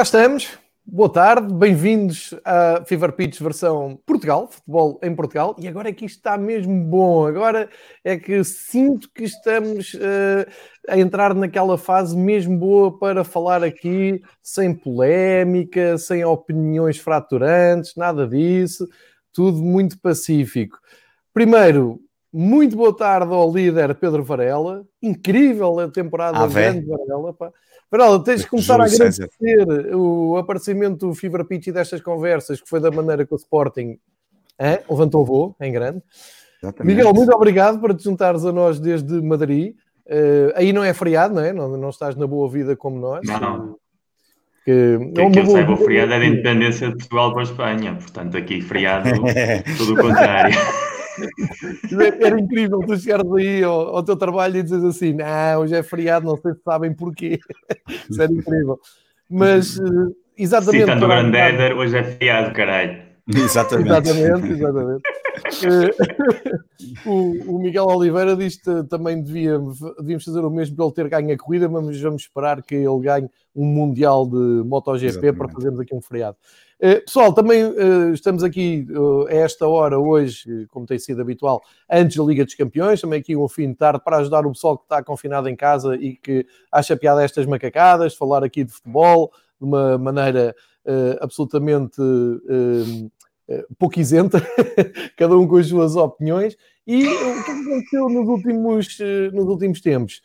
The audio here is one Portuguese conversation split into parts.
Cá estamos. Boa tarde, bem-vindos a Fever Pitch versão Portugal, futebol em Portugal. E agora é que isto está mesmo bom. Agora é que sinto que estamos uh, a entrar naquela fase mesmo boa para falar aqui sem polémica, sem opiniões fraturantes, nada disso. Tudo muito pacífico. Primeiro, muito boa tarde ao líder Pedro Varela. Incrível a temporada ah, de grande Varela. Pá. Varela, tens de começar Júlio a agradecer César. o aparecimento do Fever Pitch e destas conversas, que foi da maneira que o Sporting hein, levantou voo em grande. Exatamente. Miguel, muito obrigado por te juntares a nós desde Madrid. Uh, aí não é feriado, não é? Não, não estás na boa vida como nós. Não, não. Que, que, é que eu saiba, o feriado é da independência de Portugal para a Espanha. Portanto, aqui feriado, tudo o contrário. Era incrível tu chegares aí ao, ao, teu trabalho e dizes assim: Não, hoje é feriado, não sei se sabem porquê. Isso era incrível. Mas, eh, exatamente. Citando o grande Éder, hoje é feriado, caralho. Exatamente. exatamente, exatamente. Eh, o, o, Miguel Oliveira diz que também devia, devíamos fazer o mesmo para ele ter ganho a corrida, mas vamos esperar que ele ganhe um Mundial de MotoGP exatamente. para fazermos aqui um feriado. Eh, pessoal, também uh, estamos aqui a esta hora, hoje, como tem sido habitual, antes da Liga dos Campeões, também aqui um fim de tarde para ajudar o pessoal que está confinado em casa e que acha piada estas macacadas, falar aqui de futebol de uma maneira absolutamente pouco isenta, cada um com as suas opiniões. E o que aconteceu nos últimos, nos últimos tempos?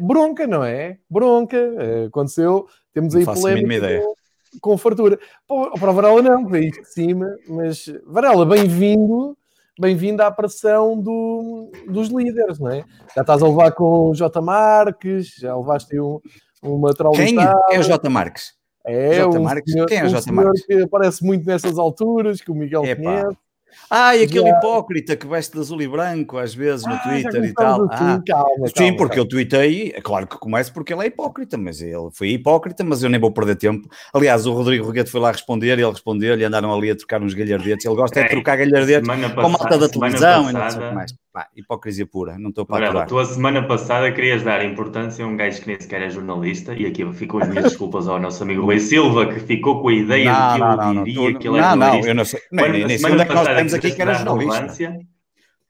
bronca, não é? Bronca, aconteceu. Temos aí polémica com fartura. Para o Varela não, veio de cima, mas Varela, bem-vindo, bem-vindo à pressão do, dos líderes, não é? Já estás a levar com o J. Marques, já levaste um, uma traulitada. Quem é o J. Marques? É, J. Marques. Senhor, Quem é o J. Marques? que aparece muito nessas alturas, que o Miguel Epa. conhece. Ah, e aquele já... hipócrita que veste de azul e branco às vezes no ah, Twitter e tal. Assim, ah, calma, sim, calma, porque calma. eu tuitei, é claro que começo porque ele é hipócrita, mas ele foi hipócrita, mas eu nem vou perder tempo. Aliás, o Rodrigo Roguete foi lá responder, ele respondeu, e andaram ali a trocar uns galhardetes. Ele gosta é, de trocar galhardetes com a malta da televisão passada, e não sei o que mais. Pá, hipocrisia pura, não estou para aturar. Tu a semana passada querias dar importância a um gajo que nem sequer é jornalista, e aqui ficam as minhas desculpas ao nosso amigo Rui Silva, que ficou com a ideia não, de que eu não, diria não, que ele é não, jornalista. Não, eu não sei. Nem, nem, nem é que nós temos aqui que era jornalista.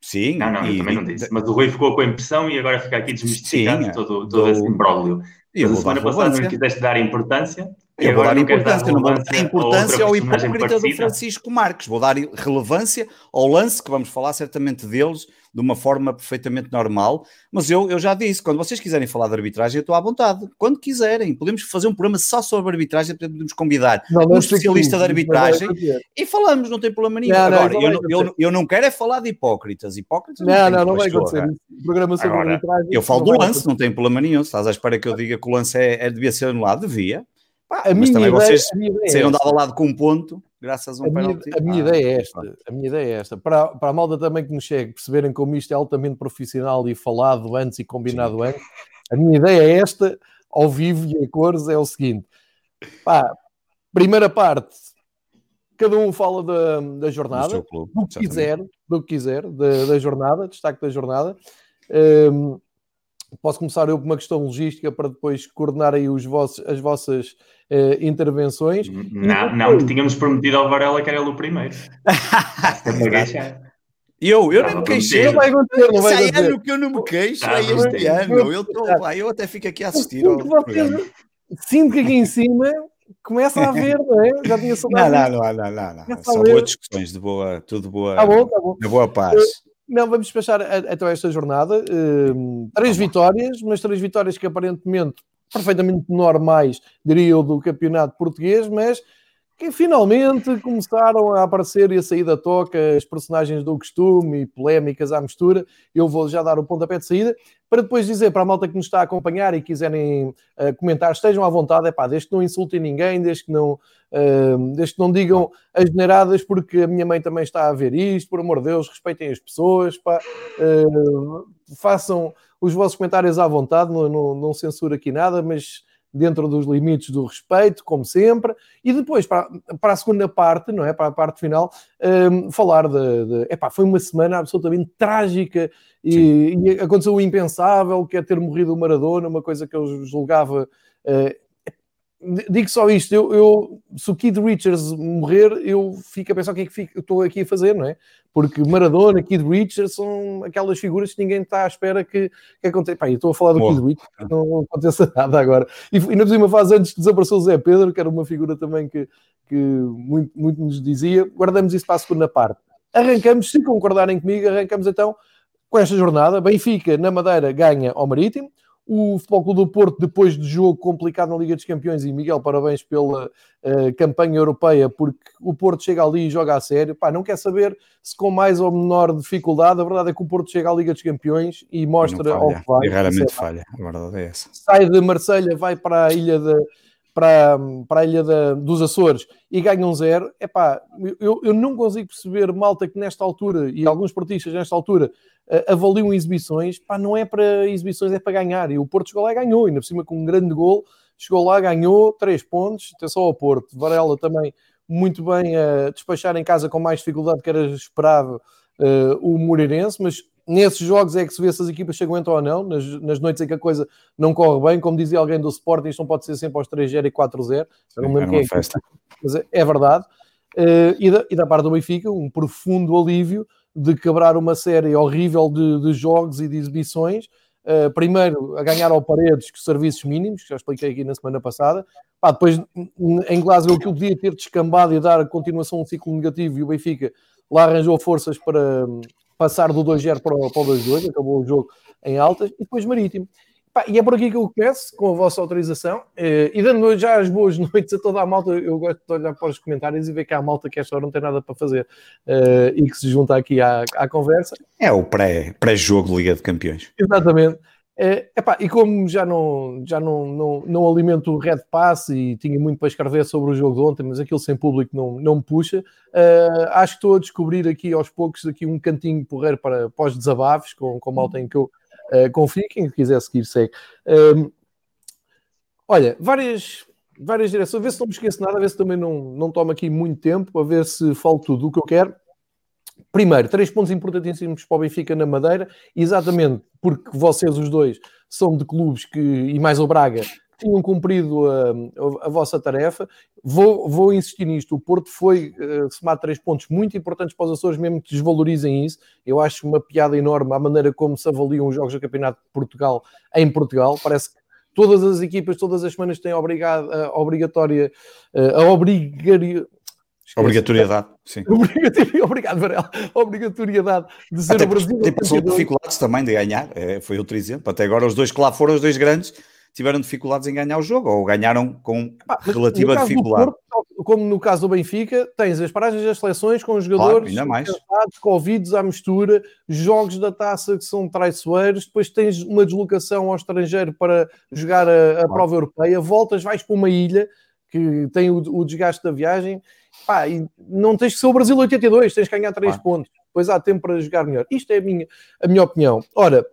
Sim. Não, não, e, eu também não disse. Mas o Rui ficou com a impressão e agora fica aqui desmistificado sim, todo, todo do... esse imbróglio. Mas a semana passada não quiseste dar importância, eu vou dar importância, não vou dar importância ao hipócrita do Francisco Marques, vou dar relevância ao lance, que vamos falar certamente deles de uma forma perfeitamente normal, mas eu, eu já disse, quando vocês quiserem falar de arbitragem, eu estou à vontade, quando quiserem, podemos fazer um programa só sobre arbitragem, podemos convidar não, um especialista de arbitragem e falamos, não tem problema nenhum. Não, Agora, não, eu, eu, eu, não quero é falar de hipócritas, hipócritas não, não, não vai acontecer. Programa sobre Agora, arbitragem. Eu falo do lance, não tem problema nenhum, se estás à espera que eu diga que o lance é, é devia ser anulado, devia, Pá, a mas também ideia, vocês saíram é dado lado com um ponto, graças a um a penalti. Minha, a minha ah, ideia é esta. A minha ideia é esta. Para, para a malda também que nos chegue, perceberem como isto é altamente profissional e falado antes e combinado Sim. antes, a minha ideia é esta, ao vivo e a cores, é o seguinte. Pá, primeira parte, cada um fala da, da jornada, do, do que quiser, do que quiser, da, da jornada, destaque da jornada. Um, posso começar eu com uma questão logística para depois coordenar aí os vossos, as vossas uh, intervenções. Não, depois... não, que tínhamos prometido ao Varela que era ele o primeiro. Eu, eu nem me queixei. Não vai acontecer, não vai acontecer. ano que eu não me queixo, é este ano. Eu, tô, vai, eu até fico aqui a assistir. Ao sinto que aqui em cima começa a ver, não é? Já tinha saudade. Não, não, não, não, não. não. São boas discussões, de boa, tudo boa, tá bom, tá bom. de boa paz. Não, vamos despachar então esta jornada. Uh, três vitórias, mas três vitórias que aparentemente perfeitamente normais, diria eu, do campeonato português, mas que finalmente começaram a aparecer e a sair da toca as personagens do costume e polémicas à mistura. Eu vou já dar o pontapé de saída para depois dizer para a malta que nos está a acompanhar e quiserem uh, comentar, estejam à vontade, é pá, desde que não insultem ninguém, desde que não, uh, desde que não digam as generadas, porque a minha mãe também está a ver isto, por amor de Deus, respeitem as pessoas, pá, uh, façam os vossos comentários à vontade, não, não, não censuro aqui nada, mas dentro dos limites do respeito, como sempre, e depois para, para a segunda parte, não é? Para a parte final, um, falar de, de. Epá, foi uma semana absolutamente trágica e, e, aconteceu o impensável, que é ter morrido o Maradona, uma coisa que eu julgava. Uh, digo só isto, eu, eu, se o Kid Richards morrer, eu fico a pensar o que é que fico, estou aqui a fazer, não é? Porque Maradona, Kid Richards são aquelas figuras que ninguém está à espera que, que aconteça. Pá, eu estou a falar do. Kid Richards, não aconteça nada agora. E, e na próxima fase, antes desapareceu o Zé Pedro, que era uma figura também que, que muito, muito nos dizia. Guardamos isso para a segunda parte. Arrancamos, se concordarem comigo, arrancamos então com esta jornada. Benfica, na Madeira, ganha ao Marítimo o Futebol Clube do Porto, depois de jogo complicado na Liga dos Campeões, e Miguel, parabéns pela uh, campanha europeia, porque o Porto chega ali e joga a sério. Pá, não quer saber se com mais ou menor dificuldade, a verdade é que o Porto chega à Liga dos Campeões e mostra ao que vai. E raramente falha, a verdade é essa. Sai de Marselha, vai para a ilha de, para, para a ilha de, dos Açores e ganha um zero, epá, eu, eu não consigo perceber malta que nesta altura, e alguns portistas nesta altura, uh, avaliam exibições, pá, não é para exibições, é para ganhar. E o Porto chegou lá e ganhou, ainda por cima com um grande gol, chegou lá, ganhou, três pontos, atenção ao Porto. Varela também muito bem a despachar em casa com mais dificuldade que era esperado uh, o Moreirense, mas nesses jogos é que se vê se as equipas chegam então ou não, nas, nas noites em que a coisa não corre bem, como dizia alguém do Sporting, isto não pode ser sempre aos 3-0 e 4-0, não lembro quem é, festa. mas é, é verdade. Uh, e, da, e da parte do Benfica, um profundo alívio de quebrar uma série horrível de, de jogos e de exibições. Uh, primeiro, a ganhar ao Paredes com serviços mínimos, que já expliquei aqui na semana passada. Pá, depois, em Glasgow, que podia ter descambado e dar a continuação a um ciclo negativo, e o Benfica lá arranjou forças para, passar do 2-0 para, o 2-2, acabou o jogo em altas, e depois Marítimo. E é por aqui que eu começo, com a vossa autorização, eh, e dando já as boas noites a toda a malta, eu gosto de olhar para os comentários e ver que há a malta que esta hora não tem nada para fazer eh, e que se junta aqui à, à conversa. É o pré-jogo pré Liga de Campeões. Exatamente. É, epá, e como já não, já não, não, não alimento o Red Pass e tinha muito para escrever sobre o jogo de ontem, mas aquilo sem público não, não me puxa, uh, acho que estou a descobrir aqui aos poucos aqui um cantinho porreiro para, para os desabafos, com, com malta em que eu uh, confio, quem quiser seguir segue. Uh, olha, várias, várias direções, a ver se não me esqueço nada, a ver se também não, não tomo aqui muito tempo, a ver se falo tudo o que eu quero. Primeiro, três pontos importantíssimos para o Benfica na Madeira, exatamente porque vocês os dois são de clubes que, e mais o Braga, tinham cumprido a, a, a vossa tarefa. Vou, vou, insistir nisto. O Porto foi uh, somar três pontos muito importantes para os Açores, mesmo que desvalorizem isso. Eu acho uma piada enorme a maneira como se avaliam os jogos do Campeonato de Portugal em Portugal. Parece que todas as equipas, todas as semanas têm obrigado, a obrigatória, eh, a obrigatória Obrigatoriedade, sim. Obrigado, Varela. Obrigatoriedade de ser Até o Brasil. Tem dificuldades também de ganhar, é, foi outro exemplo. Até agora, os dois que lá foram, os dois grandes, tiveram dificuldades em ganhar o jogo, ou ganharam com relativa dificuldade. Porto, como no caso do Benfica, tens as paragens das seleções com os jogadores claro, mais. Covid à mistura, jogos da taça que são traiçoeiros, depois tens uma deslocação ao estrangeiro para jogar a, a claro. prova europeia, voltas, vais para uma ilha que tem o, o desgaste da viagem Pá, não tens que ser o Brasil 82, tens que ganhar 3 pontos. Depois há tempo para jogar melhor. Isto é a minha, a minha opinião. Ora,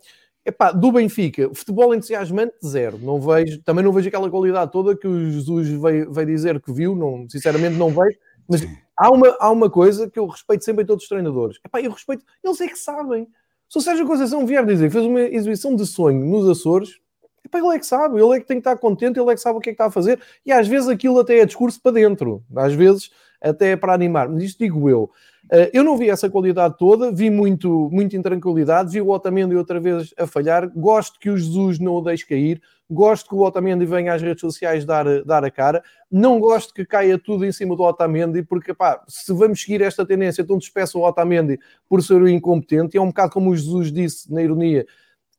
epá, do Benfica, futebol entusiasmante, zero. Não vejo, também não vejo aquela qualidade toda que o Jesus veio, veio dizer que viu, não, sinceramente não vejo. Mas há uma, há uma coisa que eu respeito sempre em todos os treinadores. Epá, eu respeito, eles é que sabem. Se o Sérgio Conceição vier dizer que fez uma exibição de sonho nos Açores, epá, ele é que sabe, ele é que tem que estar contente, ele é que sabe o que é que está a fazer. E às vezes aquilo até é discurso para dentro. Às vezes até para animar. Mas isto digo eu. Uh, eu não vi essa qualidade toda, vi muito, muito intranquilidade, vi o Otamendi outra vez a falhar. Gosto que o Jesus não o deixe cair, gosto que o Otamendi venha às redes sociais dar, dar a cara. Não gosto que caia tudo em cima do Otamendi, porque pá, se vamos seguir esta tendência, então despeço o Otamendi por ser o incompetente. E é um bocado como o Jesus disse na ironia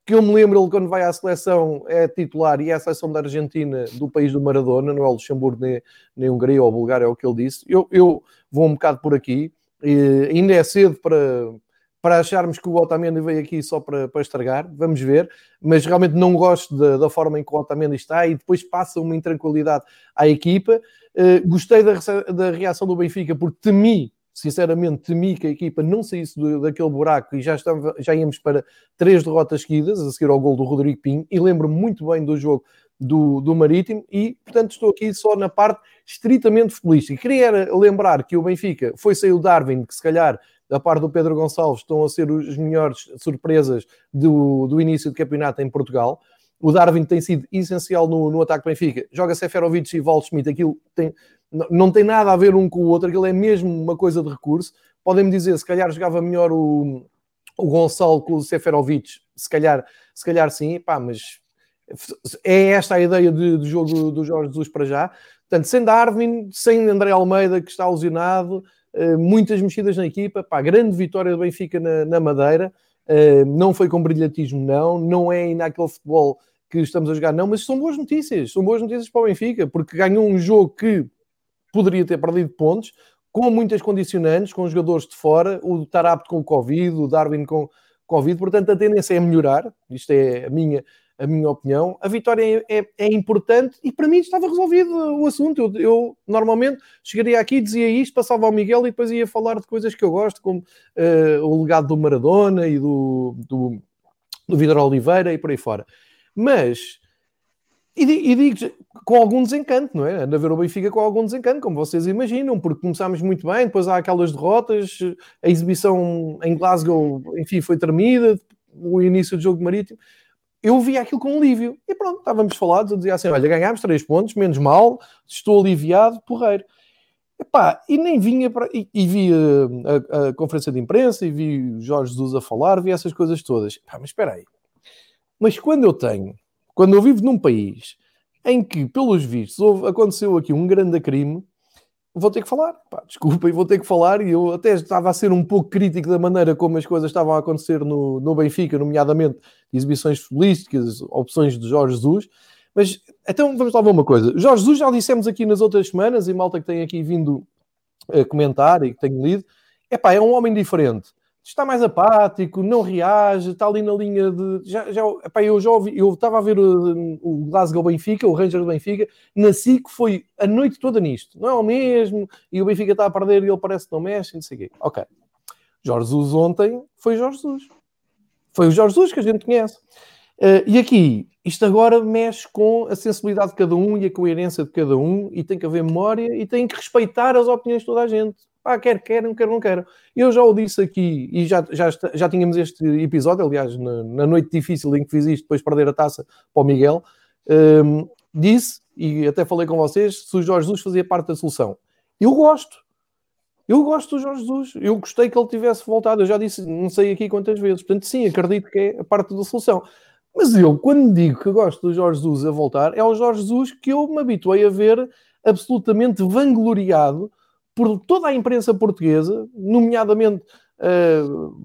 que eu me lembro, ele quando vai à seleção é titular e é a seleção da Argentina do país do Maradona, não é o Luxemburgo nem, nem Hungria ou Bulgária, é o que ele disse. Eu, eu vou um bocado por aqui, e ainda é cedo para, para acharmos que o Otamendi veio aqui só para, para estragar, vamos ver, mas realmente não gosto da, da forma em que o Otamendi está e depois passa uma intranquilidade à equipa. Uh, gostei da, da reação do Benfica porque temi sinceramente temi que a equipa não saísse daquele buraco e já, estava, já íamos para três derrotas seguidas, a seguir ao gol do Rodrigo Pinho, e lembro muito bem do jogo do, do Marítimo, e portanto estou aqui só na parte estritamente futebolística. Queria lembrar que o Benfica foi sair o Darwin, que se calhar da parte do Pedro Gonçalves estão a ser as melhores surpresas do, do início do campeonato em Portugal. o Darwin tem sido essencial no, no ataque Benfica. Joga Seferovic e Waldschmidt, aquilo tem, não tem nada a ver um com o outro, aquilo é mesmo uma coisa de recurso. Podem-me dizer, se calhar jogava melhor o, o Gonçalo com o Seferovic, se calhar, se calhar sim, pá, mas é esta a ideia de, de jogo do Jorge Jesus para já. Portanto, sem Darwin, sem André Almeida, que está lesionado, uh, muitas mexidas na equipa, pá, grande vitória do Benfica na, na Madeira. Uh, não foi com brilhantismo, não, não é ainda aquele futebol que estamos a jogar, não, mas são boas notícias, são boas notícias para o Benfica, porque ganhou um jogo que poderia ter perdido pontos, com muitas condicionantes, com jogadores de fora, o Tarapto com o Covid, o Darwin com Covid, portanto a tendência é melhorar, isto é a minha, a minha opinião. A vitória é, é, é, importante e para mim estava resolvido o assunto. Eu, eu, normalmente chegaria aqui, dizia isto, passava ao Miguel e depois ia falar de coisas que eu gosto, como uh, o legado do Maradona e do, do, do Vidal Oliveira e por aí fora. Mas, e, e digo com algum desencanto, não é? Anda a ver o Benfica com algum desencanto, como vocês imaginam, porque começámos muito bem, depois há aquelas derrotas, a exibição em Glasgow, enfim, foi tremida, o início do jogo marítimo eu vi aquilo com alívio. E pronto, estávamos falados, eu dizia assim: olha, ganhámos três pontos, menos mal, estou aliviado, porreiro. Epá, e nem vinha para. E, e vi a, a, a, conferência de imprensa e vi o Jorge Jesus a falar, vi essas coisas todas. Mas espera aí. Mas quando eu tenho, quando eu vivo num país em que, pelos vistos, houve, aconteceu aqui um grande crime, vou ter que falar. Pá, desculpem, vou ter que falar. E eu até estava a ser um pouco crítico da maneira como as coisas estavam a acontecer no, no Benfica, nomeadamente exibições futbolísticas, opções de Jorge Jesus. Mas então vamos lá ver uma coisa. Jorge Jesus já dissemos aqui nas outras semanas, e malta que tem aqui vindo a comentar e que tenho lido, é pá, é um homem diferente está mais apático, não reage, está ali na linha de. Já, já, epá, eu já ouvi, eu estava a ver o, o Glasgow Benfica, o Rangers Benfica, nasci que foi a noite toda nisto, não é o mesmo, e o Benfica está a perder e ele parece que não mexe, não sei o quê. Ok. Jorge Jesus ontem foi Jorge Jesus. Foi o Jorge Jesus que a gente conhece. Uh, e aqui, isto agora mexe com a sensibilidade de cada um e a coerência de cada um, e tem que haver memória e tem que respeitar as opiniões de toda a gente. Pá, quer querem, quer não quero. Eu já o disse aqui e já, já, já tínhamos este episódio, aliás, na, na noite difícil em que fiz isto, depois de perder a taça para o Miguel, um, disse, e até falei com vocês, se o Jorge Jesus fazia parte da solução. Eu gosto. Eu gosto do Jorge Jesus. Eu gostei que ele tivesse voltado. Eu já disse, não sei aqui quantas vezes. Portanto, sim, acredito que é a parte da solução. Mas eu, quando digo que gosto do Jorge Jesus a voltar, é o Jorge Jesus que eu me habituei a ver absolutamente vangloriado por toda a imprensa portuguesa, nomeadamente uh,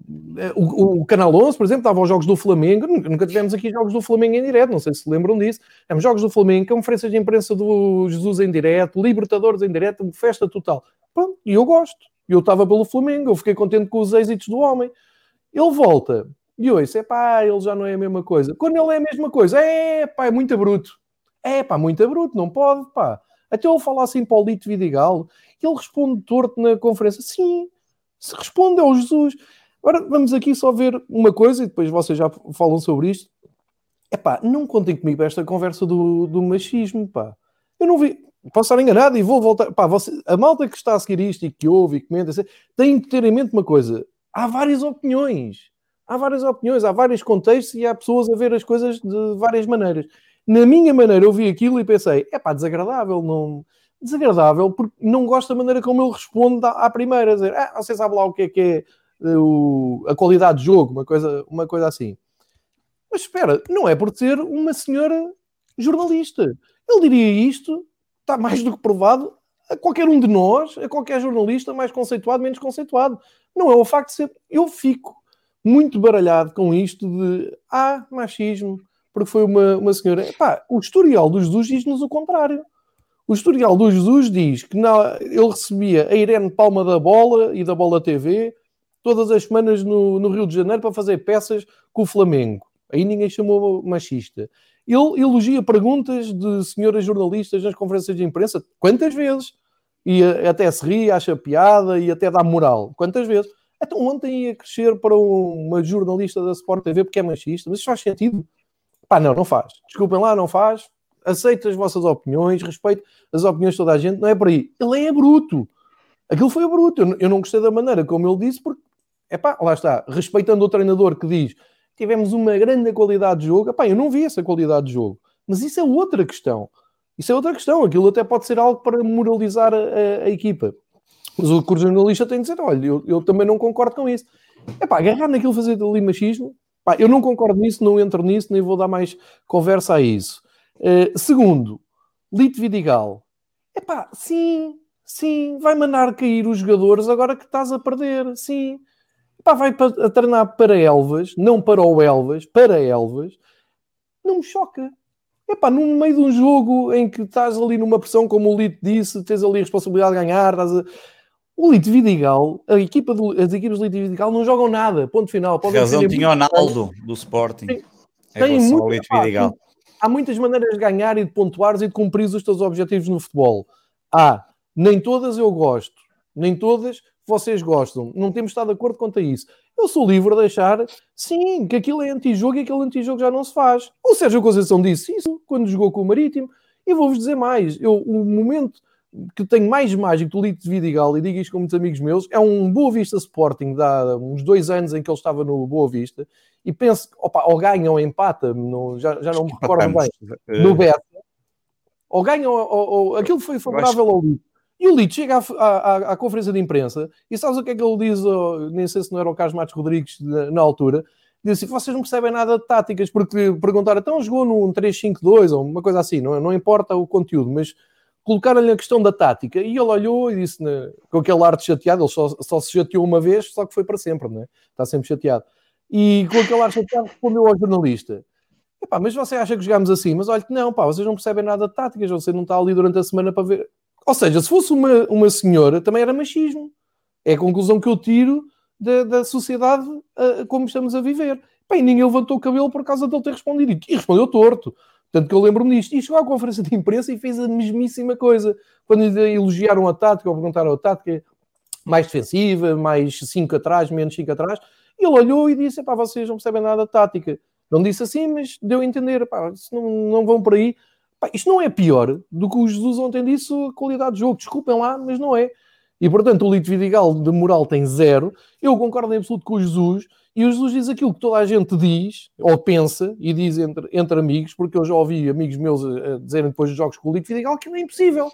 o, o, Canal 11, por exemplo, estava aos jogos do Flamengo, nunca, tivemos aqui jogos do Flamengo em direto, não sei se lembram disso, temos jogos do Flamengo, conferências de imprensa do Jesus em direto, Libertadores em direto, festa total. E eu gosto. Eu estava pelo Flamengo, eu fiquei contente com os êxitos do homem. Ele volta, e ouço, é pá, ele já não é a mesma coisa. Quando ele é a mesma coisa, é pá, é muito bruto. É pá, muito bruto, não pode, pá. Até eu falar assim para o Lito Vidigal, ele responde torto na conferência. Sim, se responde ao Jesus. Agora vamos aqui só ver uma coisa e depois vocês já falam sobre isto. É pá, não contem comigo esta conversa do, do machismo, pá. Eu não vi, posso estar enganado e vou voltar. Pá, você, a malta que está a seguir isto e que ouve e comenta, tem que ter em mente uma coisa: há várias opiniões, há várias opiniões, há vários contextos e há pessoas a ver as coisas de várias maneiras. Na minha maneira, eu vi aquilo e pensei: é pá, desagradável, não desagradável porque não gosto da maneira como ele responde à, à primeira, dizer, ah, você sabe lá o que é que é eh, o, a qualidade de jogo, uma coisa, uma coisa assim. Mas espera, não é por ser uma senhora jornalista. Ele diria isto, está mais do que provado, a qualquer um de nós, a qualquer jornalista, mais conceituado, menos conceituado. Não é o facto de ser. Eu fico muito baralhado com isto de ah, machismo, porque foi uma, uma senhora. Epá, o historial dos Jesus diz-nos o contrário. O historial do Jesus diz que na, ele recebia a Irene Palma da Bola e da Bola TV todas as semanas no, no, Rio de Janeiro para fazer peças com o Flamengo. Aí ninguém chamou machista. Ele elogia perguntas de senhoras jornalistas nas conferências de imprensa. Quantas vezes? E até se ri, acha piada e até dá moral. Quantas vezes? Então ontem ia crescer para uma jornalista da Sport TV porque é machista. Mas isso faz sentido? Pá, não, não faz. Desculpem lá, não faz aceito as vossas opiniões, respeito as opiniões de toda a gente, não é por aí. Ele é bruto. Aquilo foi bruto. Eu, não gostei da maneira como ele disse, porque, é pá, lá está, respeitando o treinador que diz tivemos uma grande qualidade de jogo. Epá, eu não vi essa qualidade de jogo. Mas isso é outra questão. Isso é outra questão. Aquilo até pode ser algo para moralizar a, a, a equipa. Mas o que o jornalista tem de dizer, olha, eu, eu também não concordo com isso. É pá, agarrar naquilo fazer ali machismo, pá, eu não concordo nisso, não entro nisso, nem vou dar mais conversa a isso. Uh, segundo, Lito Vidigal, é pá, sim, sim, vai mandar cair os jogadores agora que estás a perder, sim. Epá, vai a treinar para Elvas, não para o Elvas, para Elvas, não me choca. Epá, no meio de um jogo em que estás ali numa pressão, como o Lito disse, tens ali a responsabilidade de ganhar, a o Lito Vidigal, a equipa do, as equipas do Lito Vidigal não jogam nada, ponto final. Podem razão tinha o Naldo do Sporting. Tem, tem muito, Lito Vidigal. Há muitas maneiras de ganhar e de pontuares e de cumprir os teus objetivos no futebol. Há, nem todas eu gosto, nem todas vocês gostam. Não temos estado de acordo quanto a isso. Eu sou livre de achar, sim, que aquilo é antijogo e aquele antijogo já não se faz. O Sérgio Conceição disse isso quando jogou com o Marítimo. E vou-vos dizer mais. Eu, o momento que tenho mais mágico do Lito de Vidigal, e digo isto com muitos amigos meus, é um Boa Vista Sporting, há uns dois anos em que ele estava no Boa Vista, e penso, opa, ou ganha ou empata, já, já não me recordo bem, no Beta, ou ganha ou, ou, ou aquilo foi favorável ao Lito. E o Lito chega à, à, à, conferência de imprensa e sabes o que é que ele diz? Oh, nem sei se não era o Carlos Matos Rodrigues na, na altura. Diz assim: vocês não percebem nada de táticas, porque perguntaram, então jogou num 3-5-2 ou uma coisa assim, não, não importa o conteúdo, mas colocaram-lhe a questão da tática e ele olhou e disse, né, com aquele ar de chateado, ele só, só se chateou uma vez, só que foi para sempre, né? está sempre chateado. E com aquele ar chateado respondeu ao jornalista: Epá, mas você acha que jogamos assim? Mas olha que não, pá, vocês não percebem nada de táticas, você não está ali durante a semana para ver. Ou seja, se fosse uma, uma senhora, também era machismo. É a conclusão que eu tiro da, da sociedade uh, como estamos a viver. Bem, ninguém levantou o cabelo por causa de ele ter respondido. E respondeu torto. Tanto que eu lembro-me disto. E chegou à conferência de imprensa e fez a mesmíssima coisa. Quando elogiaram a tática, ou perguntaram a tática mais defensiva, mais 5 atrás, menos 5 atrás, e ele olhou e disse: pá, vocês não percebem nada de tática. Não disse assim, mas deu a entender: pá, não, não vão por aí. Pá, isto não é pior do que o Jesus ontem disse a qualidade de jogo. Desculpem lá, mas não é. E portanto, o Lito Vidigal de moral tem zero. Eu concordo em absoluto com o Jesus. E o Jesus diz aquilo que toda a gente diz, ou pensa, e diz entre, entre amigos, porque eu já ouvi amigos meus a, a dizerem depois dos jogos com o Lito Vidigal que não é impossível.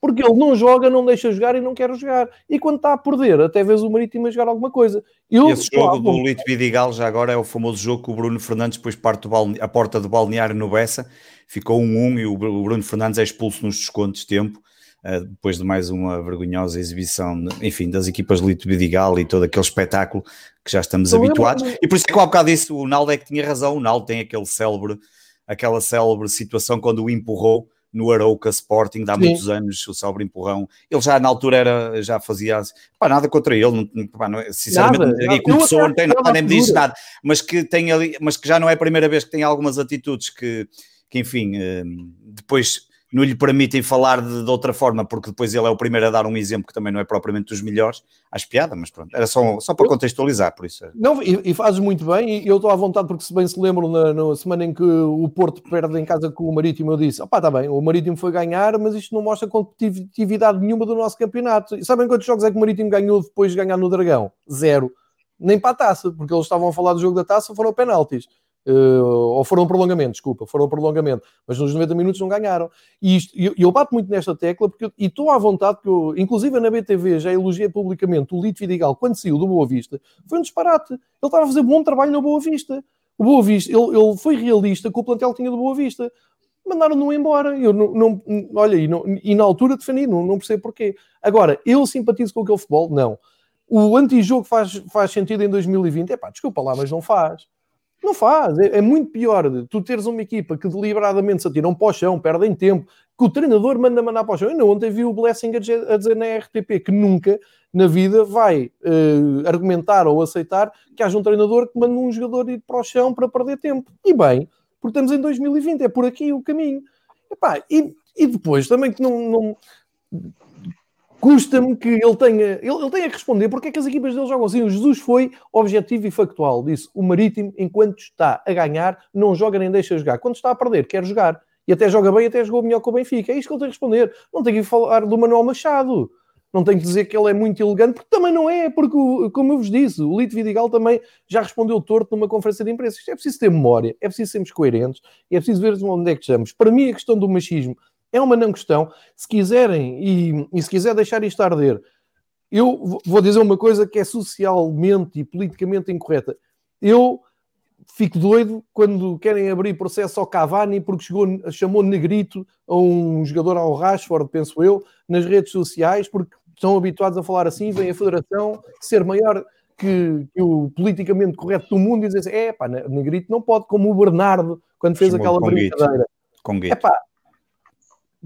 Porque ele não joga, não deixa jogar e não quer jogar. E quando está a perder, até vês o Marítimo a jogar alguma coisa. Eu, Esse jogo do Lito Vidigal já agora é o famoso jogo que o Bruno Fernandes depois parte a porta do balneário no Bessa, ficou 1-1 um, um, e o Bruno Fernandes é expulso nos descontos de tempo eh, depois de mais uma vergonhosa exibição, enfim, das equipas de Lito Vidigal e todo aquele espetáculo que já estamos habituados. E por isso é que há bocado disse, o Naldo é que tinha razão, o Naldo tem aquele célebre, aquela célebre situação quando o empurrou no Arouca Sporting, há Sim. muitos anos, o célebre empurrão. Ele já na altura era, já fazia pá, nada contra ele, não, pá, não, é, sinceramente, nada. como pessoa não tem nada, nem me diz nada, mas que tem ali, mas que já não é a primeira vez que tem algumas atitudes que, que enfim, eh, depois não lhe permitem falar de, de, outra forma, porque depois ele é o primeiro a dar um exemplo que também não é propriamente dos melhores, às piadas, mas pronto, era só, só para contextualizar, por isso. Não, e, e fazes muito bem, e eu estou à vontade, porque se bem se lembro, na, na, semana em que o Porto perde em casa com o Marítimo, eu disse, opá, está bem, o Marítimo foi ganhar, mas isto não mostra competitividade nenhuma do nosso campeonato. E sabem quantos jogos é que o Marítimo ganhou depois de ganhar no Dragão? Zero. Nem para a taça, porque eles estavam a falar do jogo da taça, foram penaltis. Uh, ou foram prolongamento, desculpa, foram prolongamento, mas nos 90 minutos não ganharam. E isto, eu, eu bato muito nesta tecla porque eu, e estou à vontade que eu, inclusive na BTV já elogiei publicamente o Lito Vidigal quando saiu do Boa Vista, foi um disparate. Ele estava a fazer bom trabalho na Boa Vista. O Boa Vista, ele, ele foi realista com o plantel que tinha do Boa Vista. Mandaram-no embora. Eu não, não, olha, e, não, e na altura defendi, não, não percebo porquê. Agora, eu simpatizo com aquele futebol? Não. O antijogo faz, faz sentido em 2020? É pá, desculpa lá, mas não faz. Não faz, é, é, muito pior tu teres uma equipa que deliberadamente se atiram para o chão, perdem tempo, que o treinador manda mandar para o chão. Eu não, ontem vi o Blessing a dizer, a dizer na RTP que nunca na vida vai uh, argumentar ou aceitar que haja um treinador que manda um jogador ir para o chão para perder tempo. E bem, porque estamos em 2020, é por aqui o caminho. Epá, e, e depois também que não, não custa-me que ele tenha, ele, ele tenha que responder porque é que as equipas dele jogam assim. O Jesus foi objetivo e factual. Disse: o Marítimo, enquanto está a ganhar, não joga nem deixa jogar. Quando está a perder, quer jogar. E até joga bem, até jogou melhor que o Benfica. É isto que ele tem que responder. Não tem que falar do Manuel Machado. Não tenho que dizer que ele é muito elegante, porque também não é, porque, como eu vos disse, o Lito Vidigal também já respondeu torto numa conferência de imprensa. Isto é preciso ter memória, é preciso sermos coerentes, é preciso ver onde é que estamos. Para mim, a questão do machismo é uma não questão. Se quiserem, e, e se quiser deixar isto arder, eu vou dizer uma coisa que é socialmente e politicamente incorreta. Eu fico doido quando querem abrir processo ao Cavani porque chegou, chamou negrito a um jogador ao Rashford, penso eu, nas redes sociais, porque estão habituados a falar assim, vem a federação ser maior que, que o politicamente correto do mundo e dizer assim, é pá, negrito não pode, como o Bernardo, quando fez aquela brincadeira. É pá,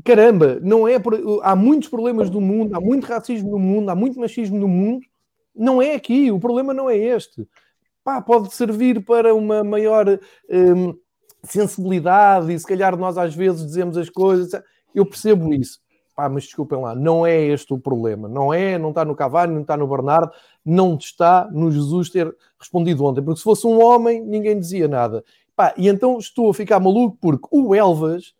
caramba, não é por, há muitos problemas do mundo, há muito racismo no mundo, há muito machismo no mundo, não é aqui, o problema não é este. Pá, pode servir para uma maior hum, sensibilidade e se calhar nós às vezes dizemos as coisas, eu percebo isso. Pá, mas desculpem lá, não é este o problema. Não é, não está no Cavani, não está no Bernardo, não está no Jesus ter respondido ontem. Porque se fosse um homem, ninguém dizia nada. Pá, e então estou a ficar maluco porque o Elvas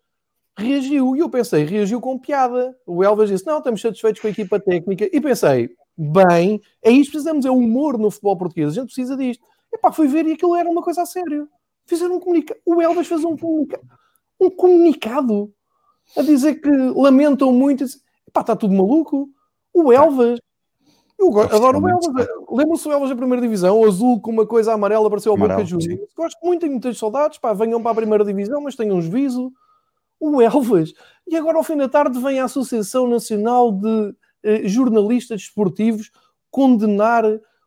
reagiu. E eu pensei, reagiu com piada. O Elvas disse: Não, estamos satisfeitos com a equipa técnica. E pensei, bem, é isto que precisamos, é humor no futebol português. A gente precisa disto. E pá, fui ver e aquilo era uma coisa a sério. Fizeram um comunicado. O Elvas fez um comunicado. Um comunicado a dizer que lamentam muito. Pá, está tudo maluco. O Elvas. Eu adoro o Elvas. Lembram-se o Elvas da primeira divisão? O azul com uma coisa amarela apareceu ao Boca Juniors. Gosto muito, tenho muitas saudades. Pá, venham para a primeira divisão, mas tenham uns viso o Elvas. E agora, ao fim da tarde, vem a Associação Nacional de eh, Jornalistas Desportivos condenar